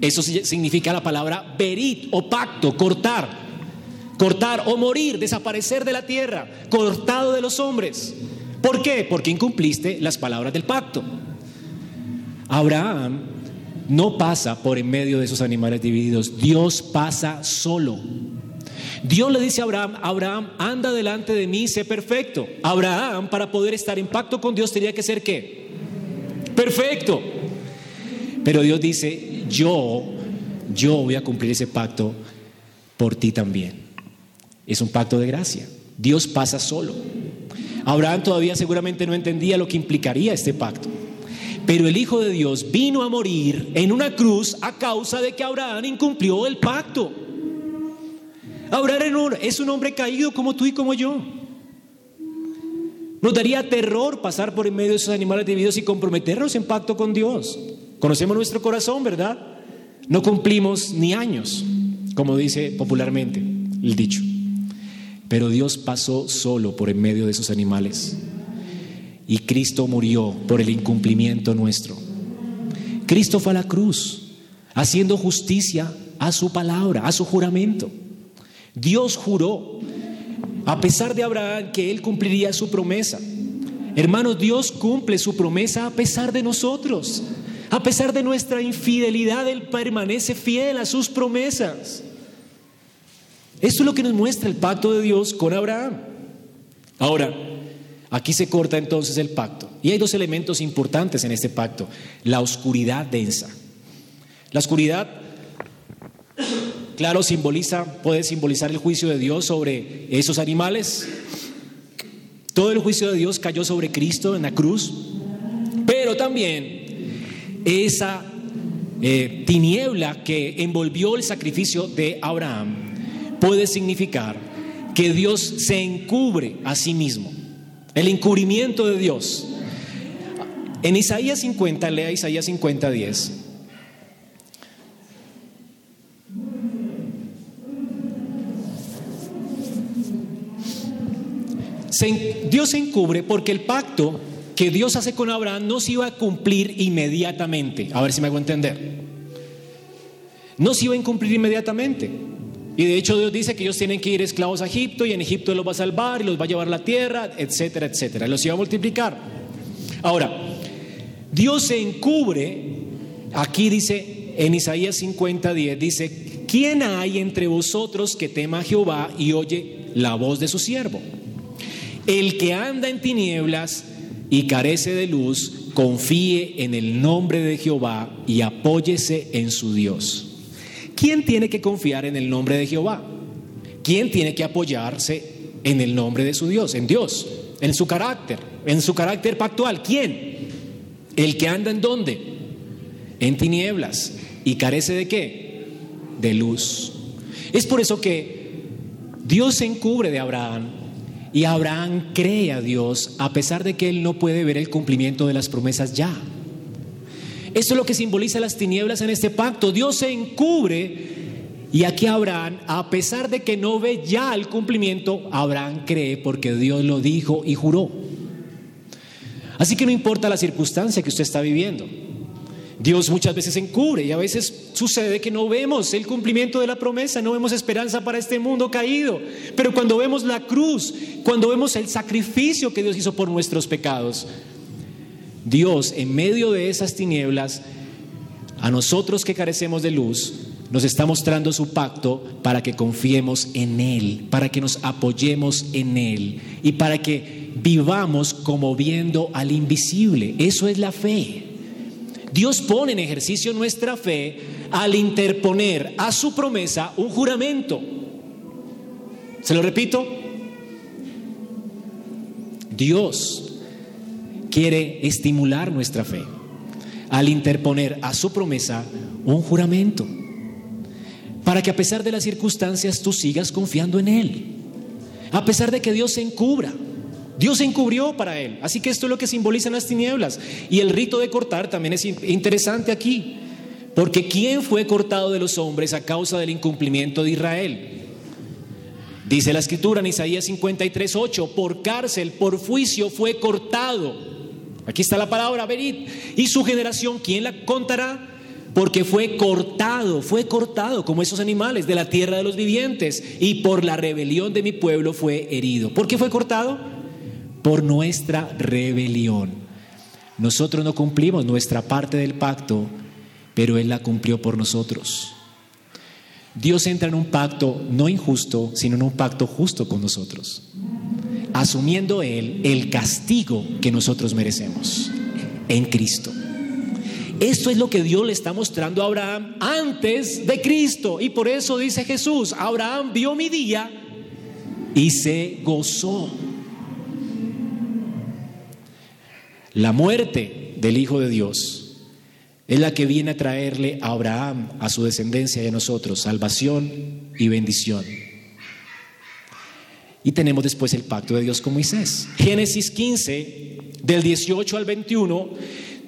Eso significa la palabra berit o pacto, cortar. Cortar o morir, desaparecer de la tierra, cortado de los hombres. ¿Por qué? Porque incumpliste las palabras del pacto. Abraham no pasa por en medio de esos animales divididos, Dios pasa solo. Dios le dice a Abraham, Abraham, anda delante de mí, sé perfecto. Abraham, para poder estar en pacto con Dios, tenía que ser qué? Perfecto. Pero Dios dice, yo, yo voy a cumplir ese pacto por ti también. Es un pacto de gracia. Dios pasa solo. Abraham todavía seguramente no entendía lo que implicaría este pacto. Pero el Hijo de Dios vino a morir en una cruz a causa de que Abraham incumplió el pacto. Abraham es un hombre caído como tú y como yo. Nos daría terror pasar por en medio de esos animales divididos y comprometernos en pacto con Dios. Conocemos nuestro corazón, ¿verdad? No cumplimos ni años, como dice popularmente el dicho. Pero Dios pasó solo por en medio de esos animales. Y Cristo murió por el incumplimiento nuestro. Cristo fue a la cruz, haciendo justicia a su palabra, a su juramento. Dios juró, a pesar de Abraham, que él cumpliría su promesa. Hermanos, Dios cumple su promesa a pesar de nosotros. A pesar de nuestra infidelidad, Él permanece fiel a sus promesas. Esto es lo que nos muestra el pacto de Dios con Abraham. Ahora, aquí se corta entonces el pacto. Y hay dos elementos importantes en este pacto. La oscuridad densa. La oscuridad Claro, simboliza, puede simbolizar el juicio de Dios sobre esos animales. Todo el juicio de Dios cayó sobre Cristo en la cruz, pero también esa eh, tiniebla que envolvió el sacrificio de Abraham puede significar que Dios se encubre a sí mismo. El encubrimiento de Dios. En Isaías 50, lea Isaías 50, 10. Dios se encubre porque el pacto que Dios hace con Abraham no se iba a cumplir inmediatamente. A ver si me hago entender. No se iba a cumplir inmediatamente. Y de hecho Dios dice que ellos tienen que ir esclavos a Egipto y en Egipto los va a salvar y los va a llevar a la tierra, etcétera, etcétera. Los iba a multiplicar. Ahora, Dios se encubre, aquí dice en Isaías 50, 10, dice, ¿quién hay entre vosotros que tema a Jehová y oye la voz de su siervo? El que anda en tinieblas y carece de luz, confíe en el nombre de Jehová y apóyese en su Dios. ¿Quién tiene que confiar en el nombre de Jehová? ¿Quién tiene que apoyarse en el nombre de su Dios? En Dios, en su carácter, en su carácter pactual. ¿Quién? El que anda en dónde? En tinieblas. ¿Y carece de qué? De luz. Es por eso que Dios se encubre de Abraham y Abraham cree a Dios a pesar de que él no puede ver el cumplimiento de las promesas ya. Eso es lo que simboliza las tinieblas en este pacto. Dios se encubre y aquí Abraham, a pesar de que no ve ya el cumplimiento, Abraham cree porque Dios lo dijo y juró. Así que no importa la circunstancia que usted está viviendo. Dios muchas veces encubre y a veces sucede que no vemos el cumplimiento de la promesa, no vemos esperanza para este mundo caído. Pero cuando vemos la cruz, cuando vemos el sacrificio que Dios hizo por nuestros pecados, Dios en medio de esas tinieblas, a nosotros que carecemos de luz, nos está mostrando su pacto para que confiemos en Él, para que nos apoyemos en Él y para que vivamos como viendo al invisible. Eso es la fe. Dios pone en ejercicio nuestra fe al interponer a su promesa un juramento. ¿Se lo repito? Dios quiere estimular nuestra fe al interponer a su promesa un juramento, para que a pesar de las circunstancias tú sigas confiando en Él, a pesar de que Dios se encubra. Dios se encubrió para él. Así que esto es lo que simbolizan las tinieblas. Y el rito de cortar también es interesante aquí. Porque ¿quién fue cortado de los hombres a causa del incumplimiento de Israel? Dice la escritura en Isaías 53, 8, por cárcel, por juicio fue cortado. Aquí está la palabra, venid. Y su generación, ¿quién la contará? Porque fue cortado, fue cortado como esos animales de la tierra de los vivientes. Y por la rebelión de mi pueblo fue herido. ¿Por qué fue cortado? por nuestra rebelión. Nosotros no cumplimos nuestra parte del pacto, pero Él la cumplió por nosotros. Dios entra en un pacto no injusto, sino en un pacto justo con nosotros, asumiendo Él el castigo que nosotros merecemos en Cristo. Esto es lo que Dios le está mostrando a Abraham antes de Cristo. Y por eso dice Jesús, Abraham vio mi día y se gozó. La muerte del Hijo de Dios es la que viene a traerle a Abraham, a su descendencia y a nosotros, salvación y bendición. Y tenemos después el pacto de Dios con Moisés. Génesis 15, del 18 al 21,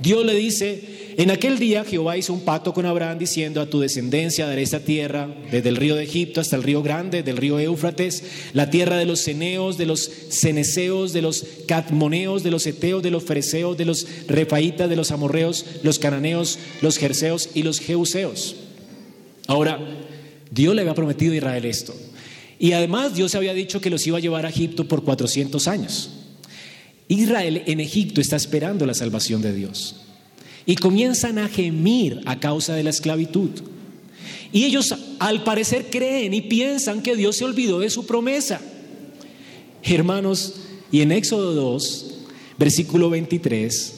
Dios le dice, en aquel día Jehová hizo un pacto con Abraham diciendo a tu descendencia daré esta tierra, desde el río de Egipto hasta el río grande, del río Éufrates, la tierra de los ceneos, de los ceneseos, de los catmoneos, de los eteos, de los fereceos, de los refaitas, de los amorreos, los cananeos, los jerseos y los jeuseos. Ahora, Dios le había prometido a Israel esto. Y además Dios había dicho que los iba a llevar a Egipto por 400 años. Israel en Egipto está esperando la salvación de Dios y comienzan a gemir a causa de la esclavitud. Y ellos al parecer creen y piensan que Dios se olvidó de su promesa. Hermanos, y en Éxodo 2, versículo 23,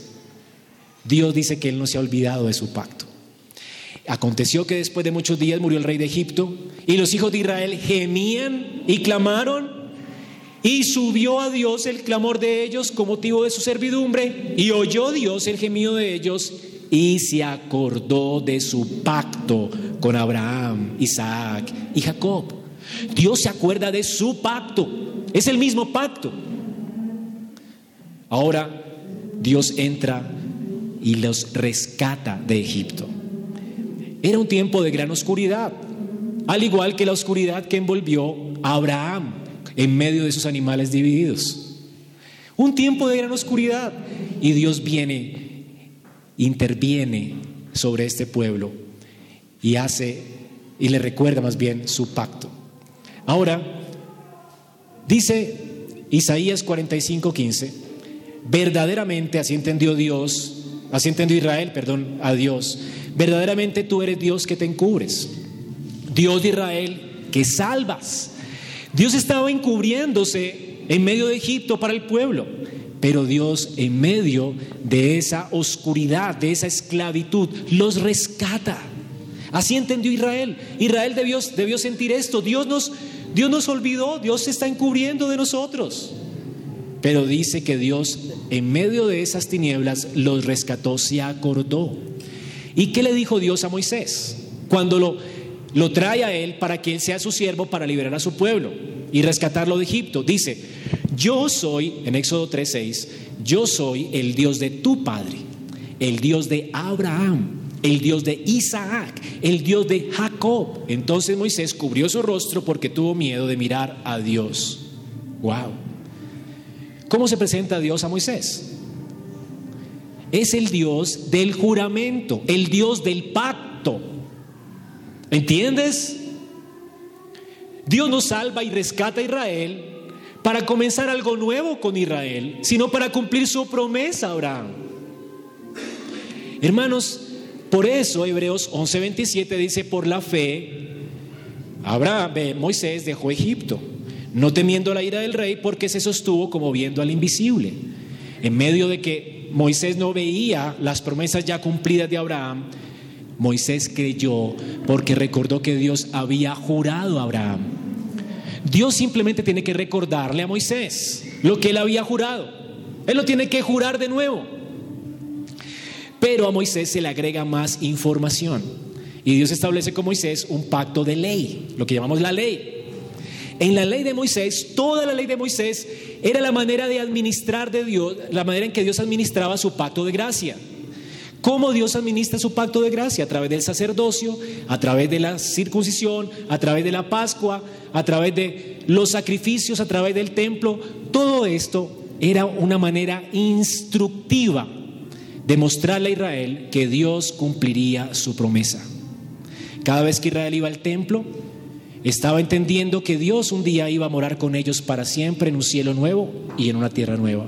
Dios dice que Él no se ha olvidado de su pacto. Aconteció que después de muchos días murió el rey de Egipto y los hijos de Israel gemían y clamaron y subió a Dios el clamor de ellos con motivo de su servidumbre, y oyó Dios el gemido de ellos, y se acordó de su pacto con Abraham, Isaac y Jacob. Dios se acuerda de su pacto. Es el mismo pacto. Ahora Dios entra y los rescata de Egipto. Era un tiempo de gran oscuridad, al igual que la oscuridad que envolvió a Abraham en medio de sus animales divididos. Un tiempo de gran oscuridad y Dios viene, interviene sobre este pueblo y hace y le recuerda más bien su pacto. Ahora, dice Isaías 45:15, verdaderamente así entendió Dios, así entendió Israel, perdón, a Dios, verdaderamente tú eres Dios que te encubres, Dios de Israel que salvas. Dios estaba encubriéndose en medio de Egipto para el pueblo, pero Dios en medio de esa oscuridad, de esa esclavitud, los rescata. Así entendió Israel. Israel debió, debió sentir esto. Dios nos, Dios nos olvidó, Dios se está encubriendo de nosotros. Pero dice que Dios en medio de esas tinieblas los rescató, se acordó. ¿Y qué le dijo Dios a Moisés? Cuando lo, lo trae a él para que él sea su siervo para liberar a su pueblo y rescatarlo de Egipto. Dice, yo soy, en Éxodo 3:6, yo soy el Dios de tu padre, el Dios de Abraham, el Dios de Isaac, el Dios de Jacob. Entonces Moisés cubrió su rostro porque tuvo miedo de mirar a Dios. Wow. ¿Cómo se presenta Dios a Moisés? Es el Dios del juramento, el Dios del pacto. ¿Entiendes? Dios nos salva y rescata a Israel para comenzar algo nuevo con Israel, sino para cumplir su promesa Abraham. Hermanos, por eso Hebreos 11:27 dice, por la fe, Abraham, Moisés dejó Egipto, no temiendo la ira del rey, porque se sostuvo como viendo al invisible. En medio de que Moisés no veía las promesas ya cumplidas de Abraham, Moisés creyó porque recordó que Dios había jurado a Abraham. Dios simplemente tiene que recordarle a Moisés lo que él había jurado. Él lo tiene que jurar de nuevo. Pero a Moisés se le agrega más información. Y Dios establece con Moisés un pacto de ley, lo que llamamos la ley. En la ley de Moisés, toda la ley de Moisés era la manera de administrar de Dios, la manera en que Dios administraba su pacto de gracia. ¿Cómo Dios administra su pacto de gracia? A través del sacerdocio, a través de la circuncisión, a través de la Pascua, a través de los sacrificios, a través del templo. Todo esto era una manera instructiva de mostrarle a Israel que Dios cumpliría su promesa. Cada vez que Israel iba al templo, estaba entendiendo que Dios un día iba a morar con ellos para siempre en un cielo nuevo y en una tierra nueva.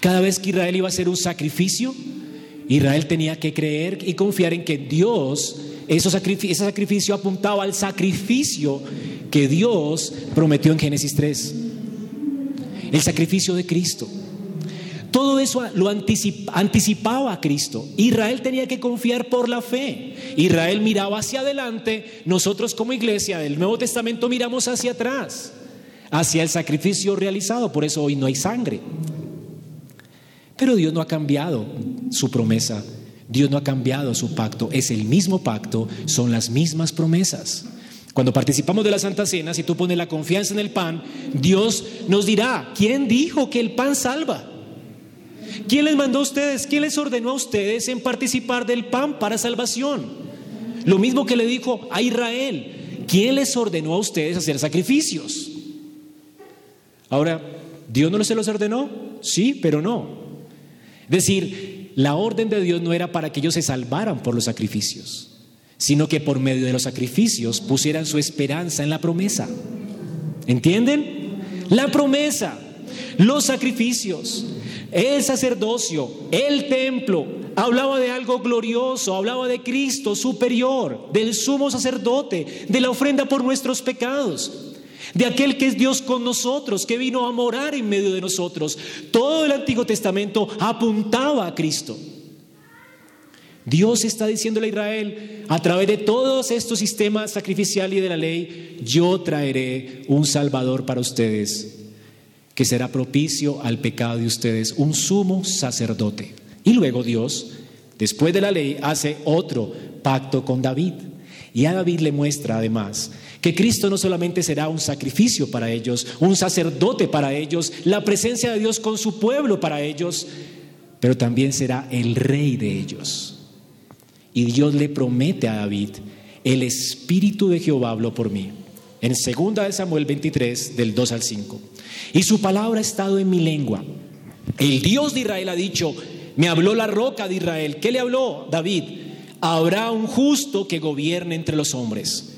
Cada vez que Israel iba a hacer un sacrificio, Israel tenía que creer y confiar en que Dios, ese sacrificio apuntaba al sacrificio que Dios prometió en Génesis 3. El sacrificio de Cristo. Todo eso lo anticipaba a Cristo. Israel tenía que confiar por la fe. Israel miraba hacia adelante, nosotros como iglesia del Nuevo Testamento miramos hacia atrás, hacia el sacrificio realizado. Por eso hoy no hay sangre. Pero Dios no ha cambiado su promesa. Dios no ha cambiado su pacto. Es el mismo pacto, son las mismas promesas. Cuando participamos de la Santa Cena, si tú pones la confianza en el pan, Dios nos dirá, ¿quién dijo que el pan salva? ¿Quién les mandó a ustedes? ¿Quién les ordenó a ustedes en participar del pan para salvación? Lo mismo que le dijo a Israel. ¿Quién les ordenó a ustedes hacer sacrificios? Ahora, ¿Dios no se los ordenó? Sí, pero no. Es decir, la orden de Dios no era para que ellos se salvaran por los sacrificios, sino que por medio de los sacrificios pusieran su esperanza en la promesa. ¿Entienden? La promesa, los sacrificios, el sacerdocio, el templo, hablaba de algo glorioso, hablaba de Cristo superior, del sumo sacerdote, de la ofrenda por nuestros pecados, de aquel que es Dios con nosotros, que vino a morar en medio de nosotros. Todo el Antiguo Testamento apuntaba a Cristo. Dios está diciéndole a Israel, a través de todos estos sistemas sacrificial y de la ley, yo traeré un Salvador para ustedes que será propicio al pecado de ustedes, un sumo sacerdote. Y luego Dios después de la ley, hace otro pacto con David. Y a David le muestra además que Cristo no solamente será un sacrificio para ellos, un sacerdote para ellos, la presencia de Dios con su pueblo para ellos, pero también será el rey de ellos. Y Dios le promete a David, el Espíritu de Jehová habló por mí. En 2 Samuel 23, del 2 al 5. Y su palabra ha estado en mi lengua. El Dios de Israel ha dicho, me habló la roca de Israel. ¿Qué le habló David? Habrá un justo que gobierne entre los hombres,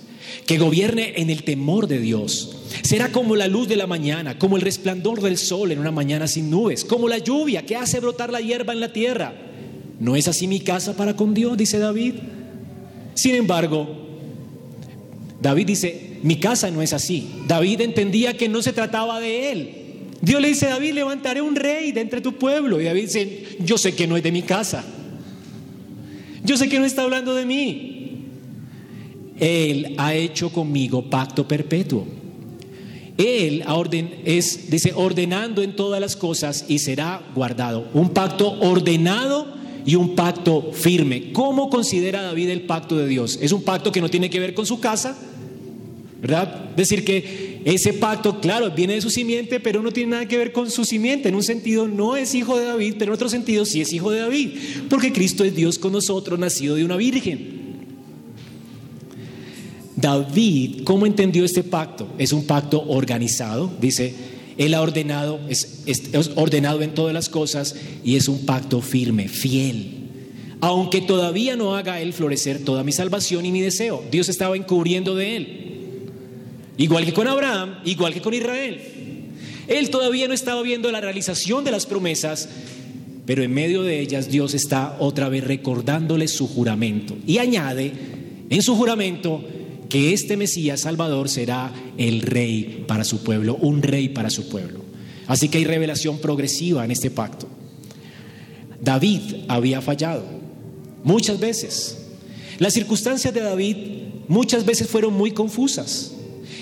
que gobierne en el temor de Dios. Será como la luz de la mañana, como el resplandor del sol en una mañana sin nubes, como la lluvia que hace brotar la hierba en la tierra. ¿No es así mi casa para con Dios? dice David. Sin embargo, David dice, mi casa no es así. David entendía que no se trataba de él. Dios le dice, David, levantaré un rey de entre tu pueblo. Y David dice, yo sé que no es de mi casa. Yo sé que no está hablando de mí. Él ha hecho conmigo pacto perpetuo. Él es, dice, ordenando en todas las cosas y será guardado. Un pacto ordenado y un pacto firme. ¿Cómo considera David el pacto de Dios? Es un pacto que no tiene que ver con su casa, ¿verdad? Decir que ese pacto, claro, viene de su simiente, pero no tiene nada que ver con su simiente. En un sentido no es hijo de David, pero en otro sentido sí es hijo de David, porque Cristo es Dios con nosotros, nacido de una virgen. David, ¿cómo entendió este pacto? Es un pacto organizado, dice, él ha ordenado, es, es, ordenado en todas las cosas y es un pacto firme, fiel. Aunque todavía no haga él florecer toda mi salvación y mi deseo, Dios estaba encubriendo de él. Igual que con Abraham, igual que con Israel. Él todavía no estaba viendo la realización de las promesas, pero en medio de ellas Dios está otra vez recordándole su juramento. Y añade en su juramento que este Mesías Salvador será el rey para su pueblo, un rey para su pueblo. Así que hay revelación progresiva en este pacto. David había fallado muchas veces. Las circunstancias de David muchas veces fueron muy confusas.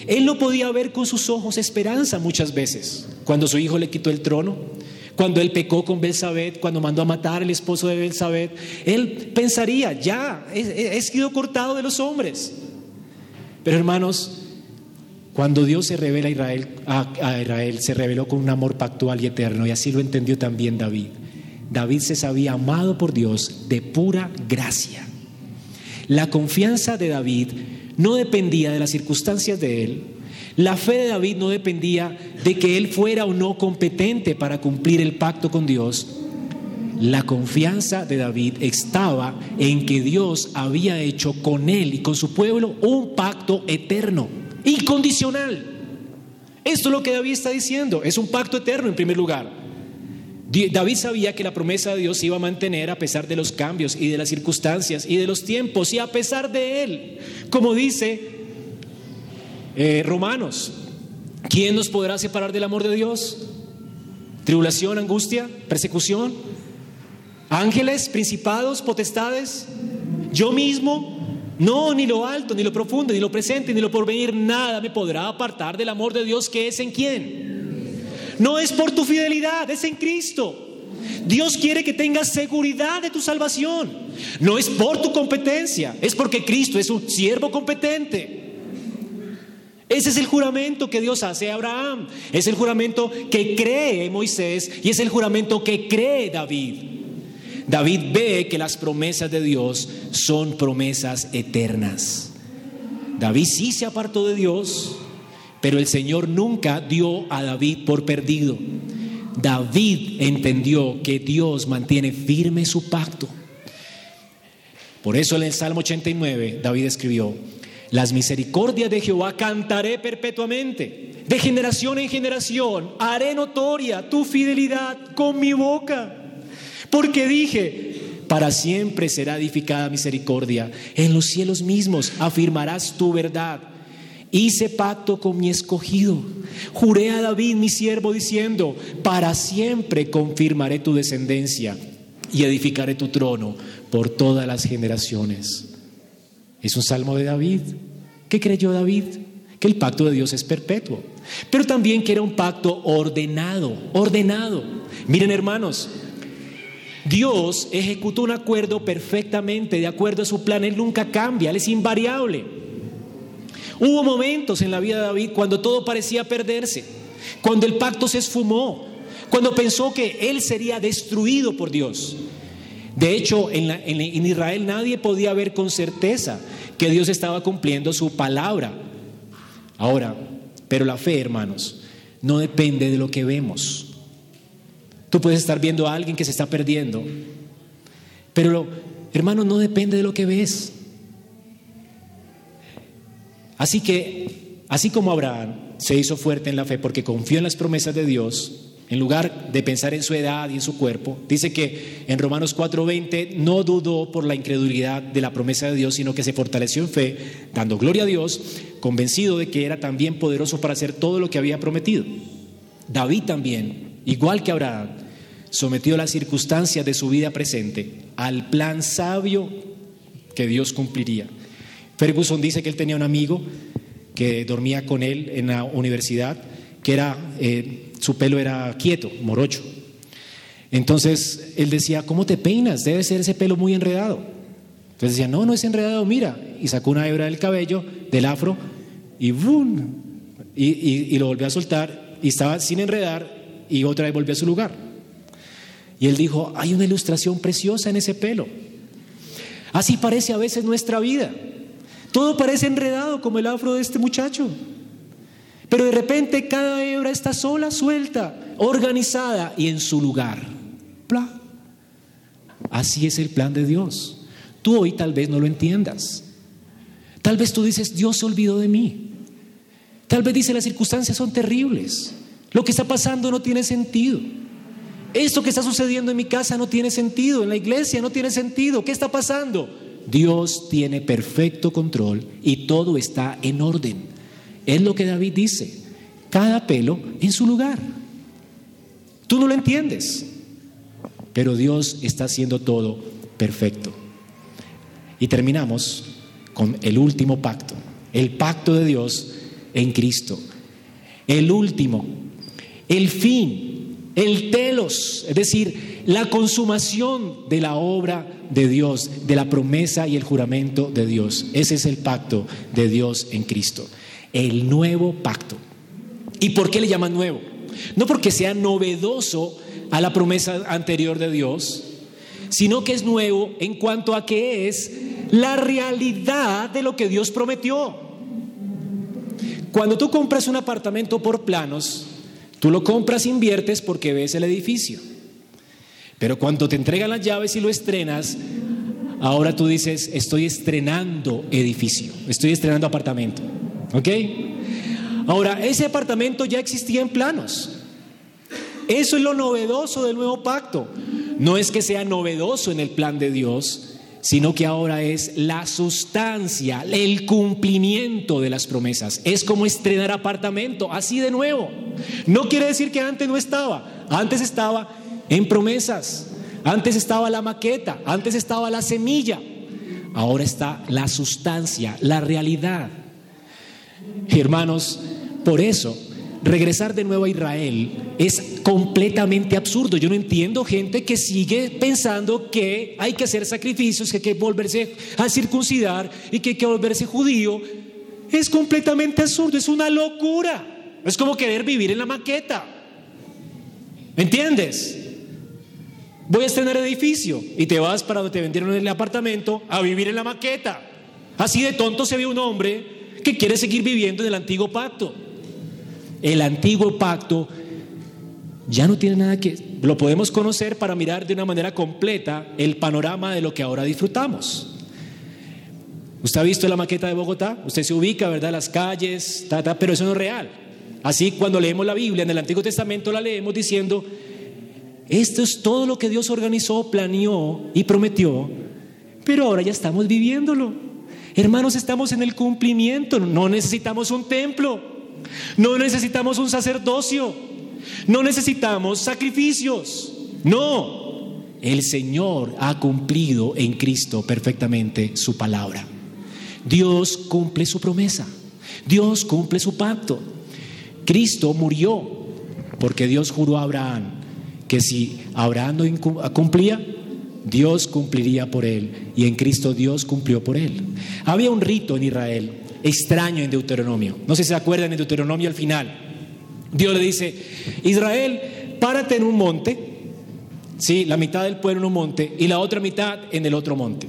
Él no podía ver con sus ojos esperanza muchas veces. Cuando su hijo le quitó el trono, cuando él pecó con Belsabet, cuando mandó a matar al esposo de Belsabet, él pensaría, ya, he, sido cortado de los hombres. Pero hermanos, cuando Dios se revela a, Israel, se reveló con un amor pactual y eterno, y así lo entendió también David. David se sabía amado por Dios de pura gracia. La confianza de David no dependía de las circunstancias de él. La fe de David no dependía de que él fuera o no competente para cumplir el pacto con Dios. La confianza de David estaba en que Dios había hecho con él y con su pueblo un pacto eterno, incondicional. Esto es lo que David está diciendo, es un pacto eterno en primer lugar. David sabía que la promesa de Dios se iba a mantener a pesar de los cambios y de las circunstancias y de los tiempos y a pesar de él. Como dice eh, Romanos, ¿quién nos podrá separar del amor de Dios? ¿Tribulación, angustia, persecución? ¿Ángeles, principados, potestades? ¿Yo mismo? No, ni lo alto, ni lo profundo, ni lo presente, ni lo porvenir, nada me podrá apartar del amor de Dios que es en quién no es por tu fidelidad, es en Cristo. Dios quiere que tengas seguridad de tu salvación. No es por tu competencia, es porque Cristo es un siervo competente. Ese es el juramento que Dios hace a Abraham. Es el juramento que cree Moisés y es el juramento que cree David. David ve que las promesas de Dios son promesas eternas. David sí se apartó de Dios, pero el Señor nunca dio a David por perdido. David entendió que Dios mantiene firme su pacto. Por eso en el Salmo 89 David escribió, las misericordias de Jehová cantaré perpetuamente, de generación en generación haré notoria tu fidelidad con mi boca, porque dije, para siempre será edificada misericordia, en los cielos mismos afirmarás tu verdad. Hice pacto con mi escogido. Juré a David, mi siervo, diciendo, para siempre confirmaré tu descendencia y edificaré tu trono por todas las generaciones. Es un salmo de David. ¿Qué creyó David? Que el pacto de Dios es perpetuo, pero también que era un pacto ordenado, ordenado. Miren hermanos, Dios ejecutó un acuerdo perfectamente de acuerdo a su plan. Él nunca cambia, Él es invariable. Hubo momentos en la vida de David cuando todo parecía perderse, cuando el pacto se esfumó, cuando pensó que él sería destruido por Dios. De hecho, en, Israel nadie podía ver con certeza que Dios estaba cumpliendo su palabra. Ahora, pero la fe, hermanos, no depende de lo que vemos. Tú puedes estar viendo a alguien que se está perdiendo, pero hermano, no depende de lo que ves. Así que, así como Abraham se hizo fuerte en la fe porque confió en las promesas de Dios, en lugar de pensar en su edad y en su cuerpo, dice que en Romanos 4:20 no dudó por la incredulidad de la promesa de Dios, sino que se fortaleció en fe, dando gloria a Dios, convencido de que era también poderoso para hacer todo lo que había prometido. David también, igual que Abraham, sometió las circunstancias de su vida presente al plan sabio que Dios cumpliría. Ferguson dice que él tenía un amigo que dormía con él en la universidad, que era... Eh, su pelo era quieto, morocho. Entonces él decía, ¿cómo te peinas? Debe ser ese pelo muy enredado. Entonces decía, no, no es enredado, mira. Y sacó una hebra del cabello, del afro, y ¡boom! Y, lo volvió a soltar, y estaba sin enredar, y otra vez volvió a su lugar. Y él dijo, hay una ilustración preciosa en ese pelo. Así parece a veces nuestra vida. Todo parece enredado como el afro de este muchacho. Pero de repente cada hebra está sola, suelta, organizada y en su lugar. Así es el plan de Dios. Tú hoy tal vez no lo entiendas. Tal vez tú dices, Dios se olvidó de mí. Tal vez dice, las circunstancias son terribles. Lo que está pasando no tiene sentido. Esto que está sucediendo en mi casa no tiene sentido, en la iglesia no tiene sentido. ¿Qué está pasando? Dios tiene perfecto control y todo está en orden. Es lo que David dice, cada pelo en su lugar. Tú no lo entiendes, pero Dios está haciendo todo perfecto. Y terminamos con el último pacto, el pacto de Dios en Cristo. El último, el fin, el telos, es decir, la consumación de la obra de Dios, de la promesa y el juramento de Dios. Ese es el pacto de Dios en Cristo el nuevo pacto. ¿Y por qué le llaman nuevo? No porque sea novedoso a la promesa anterior de Dios, sino que es nuevo en cuanto a que es la realidad de lo que Dios prometió. Cuando tú compras un apartamento por planos, tú lo compras, inviertes porque ves el edificio. Pero cuando te entregan las llaves y lo estrenas, ahora tú dices, estoy estrenando edificio, estoy estrenando apartamento. ¿Ok? Ahora, ese apartamento ya existía en planos. Eso es lo novedoso del nuevo pacto. No es que sea novedoso en el plan de Dios, sino que ahora es la sustancia, el cumplimiento de las promesas. Es como estrenar apartamento, así de nuevo. No quiere decir que antes no estaba. Antes estaba en promesas. Antes estaba la maqueta. Antes estaba la semilla. Ahora está la sustancia, la realidad. Hermanos, por eso regresar de nuevo a Israel es completamente absurdo. Yo no entiendo gente que sigue pensando que hay que hacer sacrificios, que hay que volverse a circuncidar y que hay que volverse judío. Es completamente absurdo, es una locura. Es como querer vivir en la maqueta. ¿Me entiendes? Voy a estrenar edificio y te vas para donde te vendieron el apartamento a vivir en la maqueta. Así de tonto se ve un hombre que quiere seguir viviendo en el antiguo pacto. El antiguo pacto ya no tiene nada que... Lo podemos conocer para mirar de una manera completa el panorama de lo que ahora disfrutamos. Usted ha visto la maqueta de Bogotá, usted se ubica, ¿verdad? Las calles, pero eso no es real. Así cuando leemos la Biblia en el Antiguo Testamento la leemos diciendo, esto es todo lo que Dios organizó, planeó y prometió, pero ahora ya estamos viviéndolo. Hermanos, estamos en el cumplimiento, no necesitamos un templo, no necesitamos un sacerdocio, no necesitamos sacrificios, no, el Señor ha cumplido en Cristo perfectamente su palabra. Dios cumple su promesa, Dios cumple su pacto. Cristo murió porque Dios juró a Abraham que si Abraham no cumplía, Dios cumpliría por él y en Cristo Dios cumplió por él. Había un rito en Israel extraño en Deuteronomio. No sé si se acuerdan en Deuteronomio al final. Dios le dice, Israel, párate en un monte, sí, la mitad del pueblo en un monte y la otra mitad en el otro monte.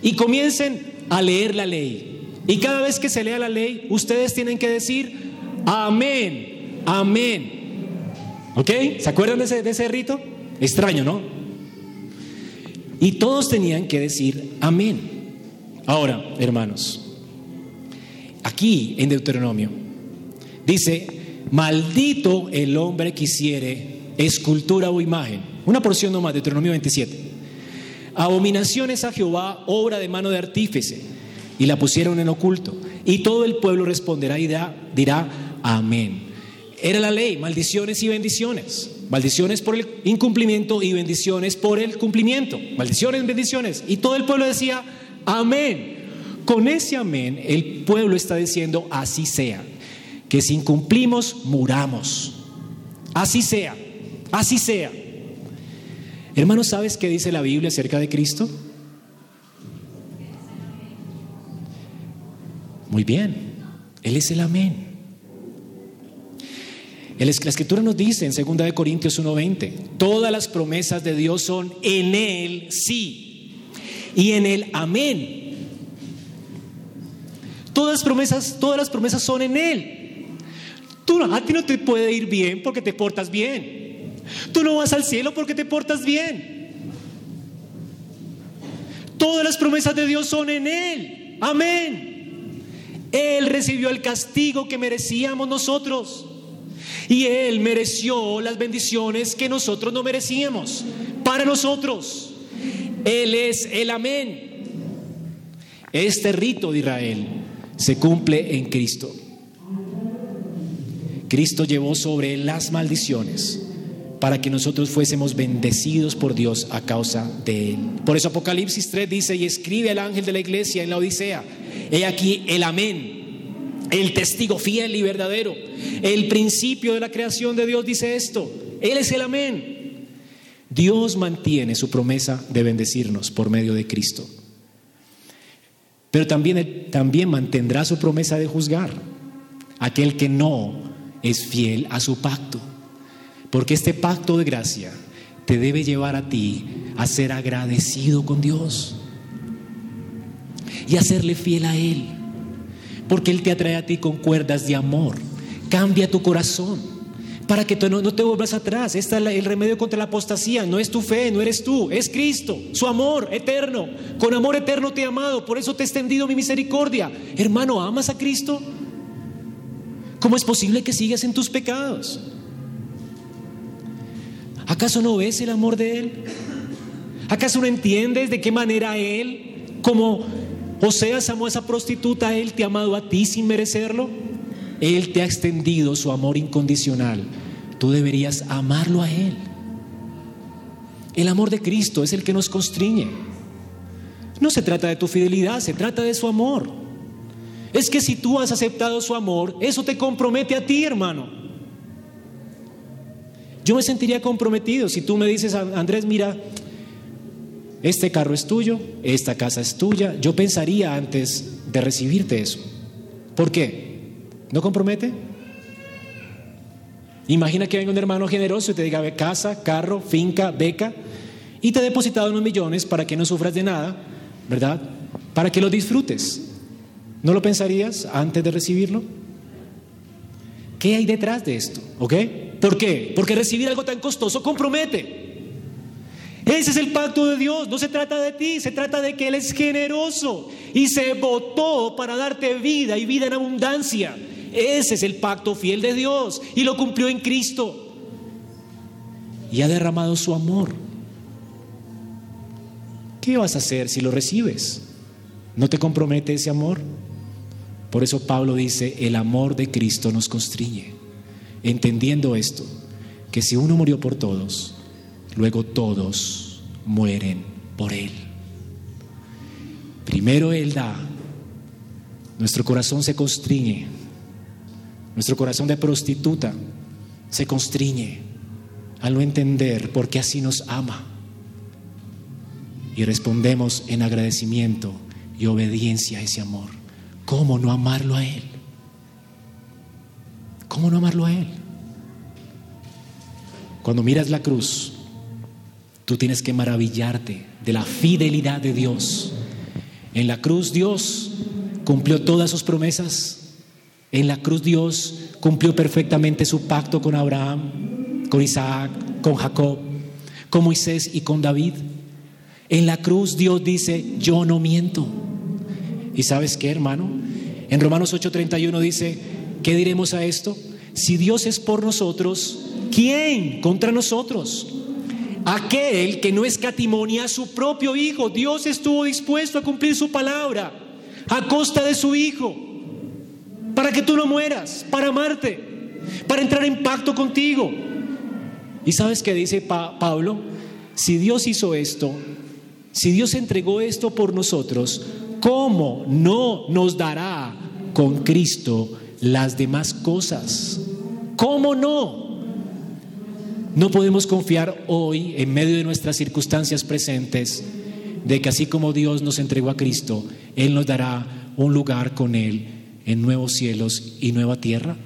Y comiencen a leer la ley. Y cada vez que se lea la ley, ustedes tienen que decir, amén, amén. ¿Ok? ¿Se acuerdan de ese, de ese rito? Extraño, ¿no? Y todos tenían que decir amén. Ahora, hermanos, aquí en Deuteronomio dice, maldito el hombre que hiciere escultura o imagen. Una porción nomás, Deuteronomio 27. Abominaciones a Jehová, obra de mano de artífice, y la pusieron en oculto. Y todo el pueblo responderá y dirá, amén. Era la ley, maldiciones y bendiciones. Maldiciones por el incumplimiento y bendiciones por el cumplimiento. Maldiciones, bendiciones. Y todo el pueblo decía, amén. Con ese amén, el pueblo está diciendo, así sea. Que si incumplimos, muramos. Así sea, así sea. Hermanos, ¿sabes qué dice la Biblia acerca de Cristo? Muy bien, Él es el amén. La escritura nos dice en 2 de Corintios 1:20, todas las promesas de Dios son en él sí y en el amén. Todas las promesas, todas las promesas son en Él. Tú, a ti no te puede ir bien porque te portas bien. Tú no vas al cielo porque te portas bien. Todas las promesas de Dios son en Él. Amén. Él recibió el castigo que merecíamos nosotros. Y Él mereció las bendiciones que nosotros no merecíamos. Para nosotros. Él es el amén. Este rito de Israel se cumple en Cristo. Cristo llevó sobre él las maldiciones para que nosotros fuésemos bendecidos por Dios a causa de él. Por eso Apocalipsis 3 dice, y escribe al ángel de la iglesia en la Odisea, he aquí el amén, el testigo fiel y verdadero, el principio de la creación de Dios dice esto, Él es el amén. Dios mantiene su promesa de bendecirnos por medio de Cristo pero también, también mantendrá su promesa de juzgar aquel que no es fiel a su pacto. Porque este pacto de gracia te debe llevar a ti a ser agradecido con Dios y a fiel a Él. Porque Él te atrae a ti con cuerdas de amor. Cambia tu corazón para que tú no, te vuelvas atrás. Este es el remedio contra la apostasía. No es tu fe, no eres tú, es Cristo, su amor eterno. Con amor eterno te he amado, por eso te he extendido mi misericordia. Hermano, ¿amas a Cristo? ¿Cómo es posible que sigas en tus pecados? ¿Acaso no ves el amor de Él? ¿Acaso no entiendes de qué manera Él, como Oseas amó a esa prostituta, Él te ha amado a ti sin merecerlo? Él te ha extendido su amor incondicional. Tú deberías amarlo a Él. El amor de Cristo es el que nos constriñe. No se trata de tu fidelidad, se trata de su amor. Es que si tú has aceptado su amor, eso te compromete a ti, hermano. Yo me sentiría comprometido si tú me dices, Andrés, mira, este carro es tuyo, esta casa es tuya. Yo pensaría antes de recibirte eso. ¿Por qué? ¿No compromete? Imagina que venga un hermano generoso y te diga casa, carro, finca, beca y te ha depositado unos millones para que no sufras de nada, ¿verdad? Para que lo disfrutes. ¿No lo pensarías antes de recibirlo? ¿Qué hay detrás de esto? ¿Ok? ¿Por qué? Porque recibir algo tan costoso compromete. Ese es el pacto de Dios. No se trata de ti, se trata de que Él es generoso y se votó para darte vida y vida en abundancia. Ese es el pacto fiel de Dios y lo cumplió en Cristo. Y ha derramado su amor. ¿Qué vas a hacer si lo recibes? ¿No te compromete ese amor? Por eso Pablo dice, el amor de Cristo nos constriñe. Entendiendo esto, que si uno murió por todos, luego todos mueren por Él. Primero Él da, nuestro corazón se constriñe nuestro corazón de prostituta se constriñe al no entender por qué así nos ama. y respondemos en agradecimiento y obediencia a ese amor. ¿Cómo no amarlo a Él? ¿Cómo no amarlo a Él? Cuando miras la cruz, tú tienes que maravillarte de la fidelidad de Dios. En la cruz Dios cumplió todas sus promesas. En la cruz Dios cumplió perfectamente su pacto con Abraham, con Isaac, con Jacob, con Moisés y con David. En la cruz Dios dice, yo no miento. ¿Y sabes qué, hermano? En Romanos 8:31 dice, ¿qué diremos a esto? Si Dios es por nosotros, ¿quién contra nosotros? Aquel que no escatimonia a su propio Hijo. Dios estuvo dispuesto a cumplir su palabra a costa de su Hijo. Para que tú no mueras, para amarte, para entrar en pacto contigo. ¿Y sabes qué dice Pablo? Si Dios hizo esto, si Dios entregó esto por nosotros, ¿cómo no nos dará con Cristo las demás cosas? ¿Cómo no? No podemos confiar hoy, en medio de nuestras circunstancias presentes, de que así como Dios nos entregó a Cristo, Él nos dará un lugar con Él en nuevos cielos y nueva tierra.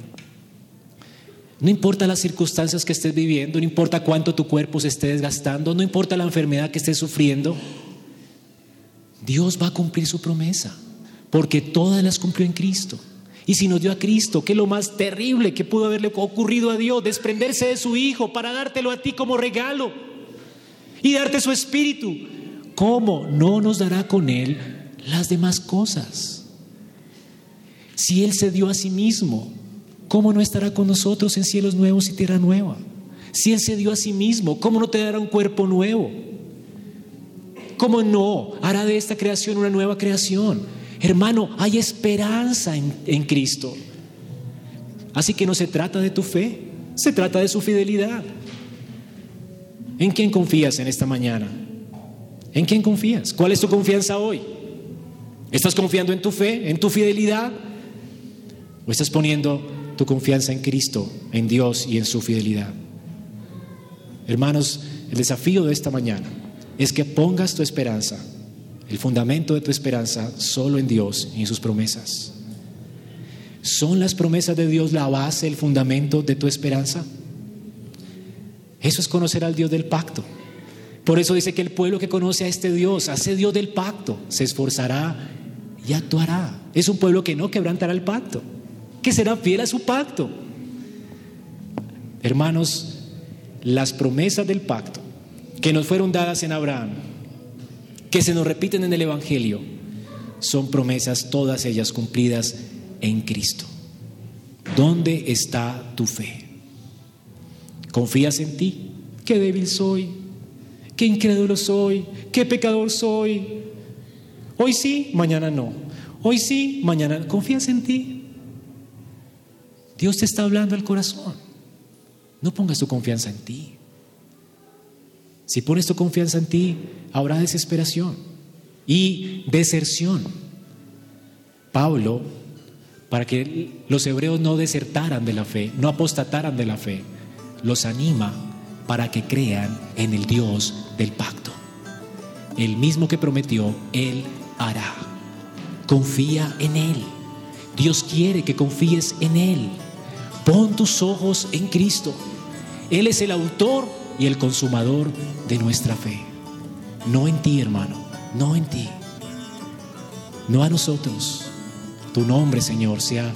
No importa las circunstancias que estés viviendo, no importa cuánto tu cuerpo se esté desgastando, no importa la enfermedad que estés sufriendo, Dios va a cumplir su promesa, porque todas las cumplió en Cristo. Y si nos dio a Cristo, ¿qué es lo más terrible que pudo haberle ocurrido a Dios? Desprenderse de su Hijo para dártelo a ti como regalo y darte su espíritu. ¿Cómo no nos dará con Él las demás cosas? Si Él se dio a sí mismo, ¿cómo no estará con nosotros en cielos nuevos y tierra nueva? Si Él se dio a sí mismo, ¿cómo no te dará un cuerpo nuevo? ¿Cómo no hará de esta creación una nueva creación? Hermano, hay esperanza en, en Cristo. Así que no se trata de tu fe, se trata de su fidelidad. ¿En quién confías en esta mañana? ¿En quién confías? ¿Cuál es tu confianza hoy? ¿Estás confiando en tu fe, en tu fidelidad? ¿O estás poniendo tu confianza en Cristo, en Dios y en su fidelidad. Hermanos, el desafío de esta mañana es que pongas tu esperanza, el fundamento de tu esperanza, solo en Dios y en sus promesas. ¿Son las promesas de Dios la base, el fundamento de tu esperanza? Eso es conocer al Dios del pacto. Por eso dice que el pueblo que conoce a este Dios, a ese Dios del pacto, se esforzará y actuará. Es un pueblo que no quebrantará el pacto que será fiel a su pacto. Hermanos, las promesas del pacto que nos fueron dadas en Abraham, que se nos repiten en el Evangelio, son promesas todas ellas cumplidas en Cristo. ¿Dónde está tu fe? ¿Confías en ti? Qué débil soy, qué incrédulo soy, qué pecador soy. Hoy sí, mañana no. Hoy sí, mañana. ¿Confías en ti? Dios te está hablando al corazón. No pongas tu confianza en ti. Si pones tu confianza en ti, habrá desesperación y deserción. Pablo, para que los hebreos no desertaran de la fe, no apostataran de la fe, los anima para que crean en el Dios del pacto. El mismo que prometió, Él hará. Confía en Él. Dios quiere que confíes en Él. Pon tus ojos en Cristo. Él es el autor y el consumador de nuestra fe. No en ti, hermano, no en ti. No a nosotros. Tu nombre, Señor, sea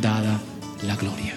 dada la gloria.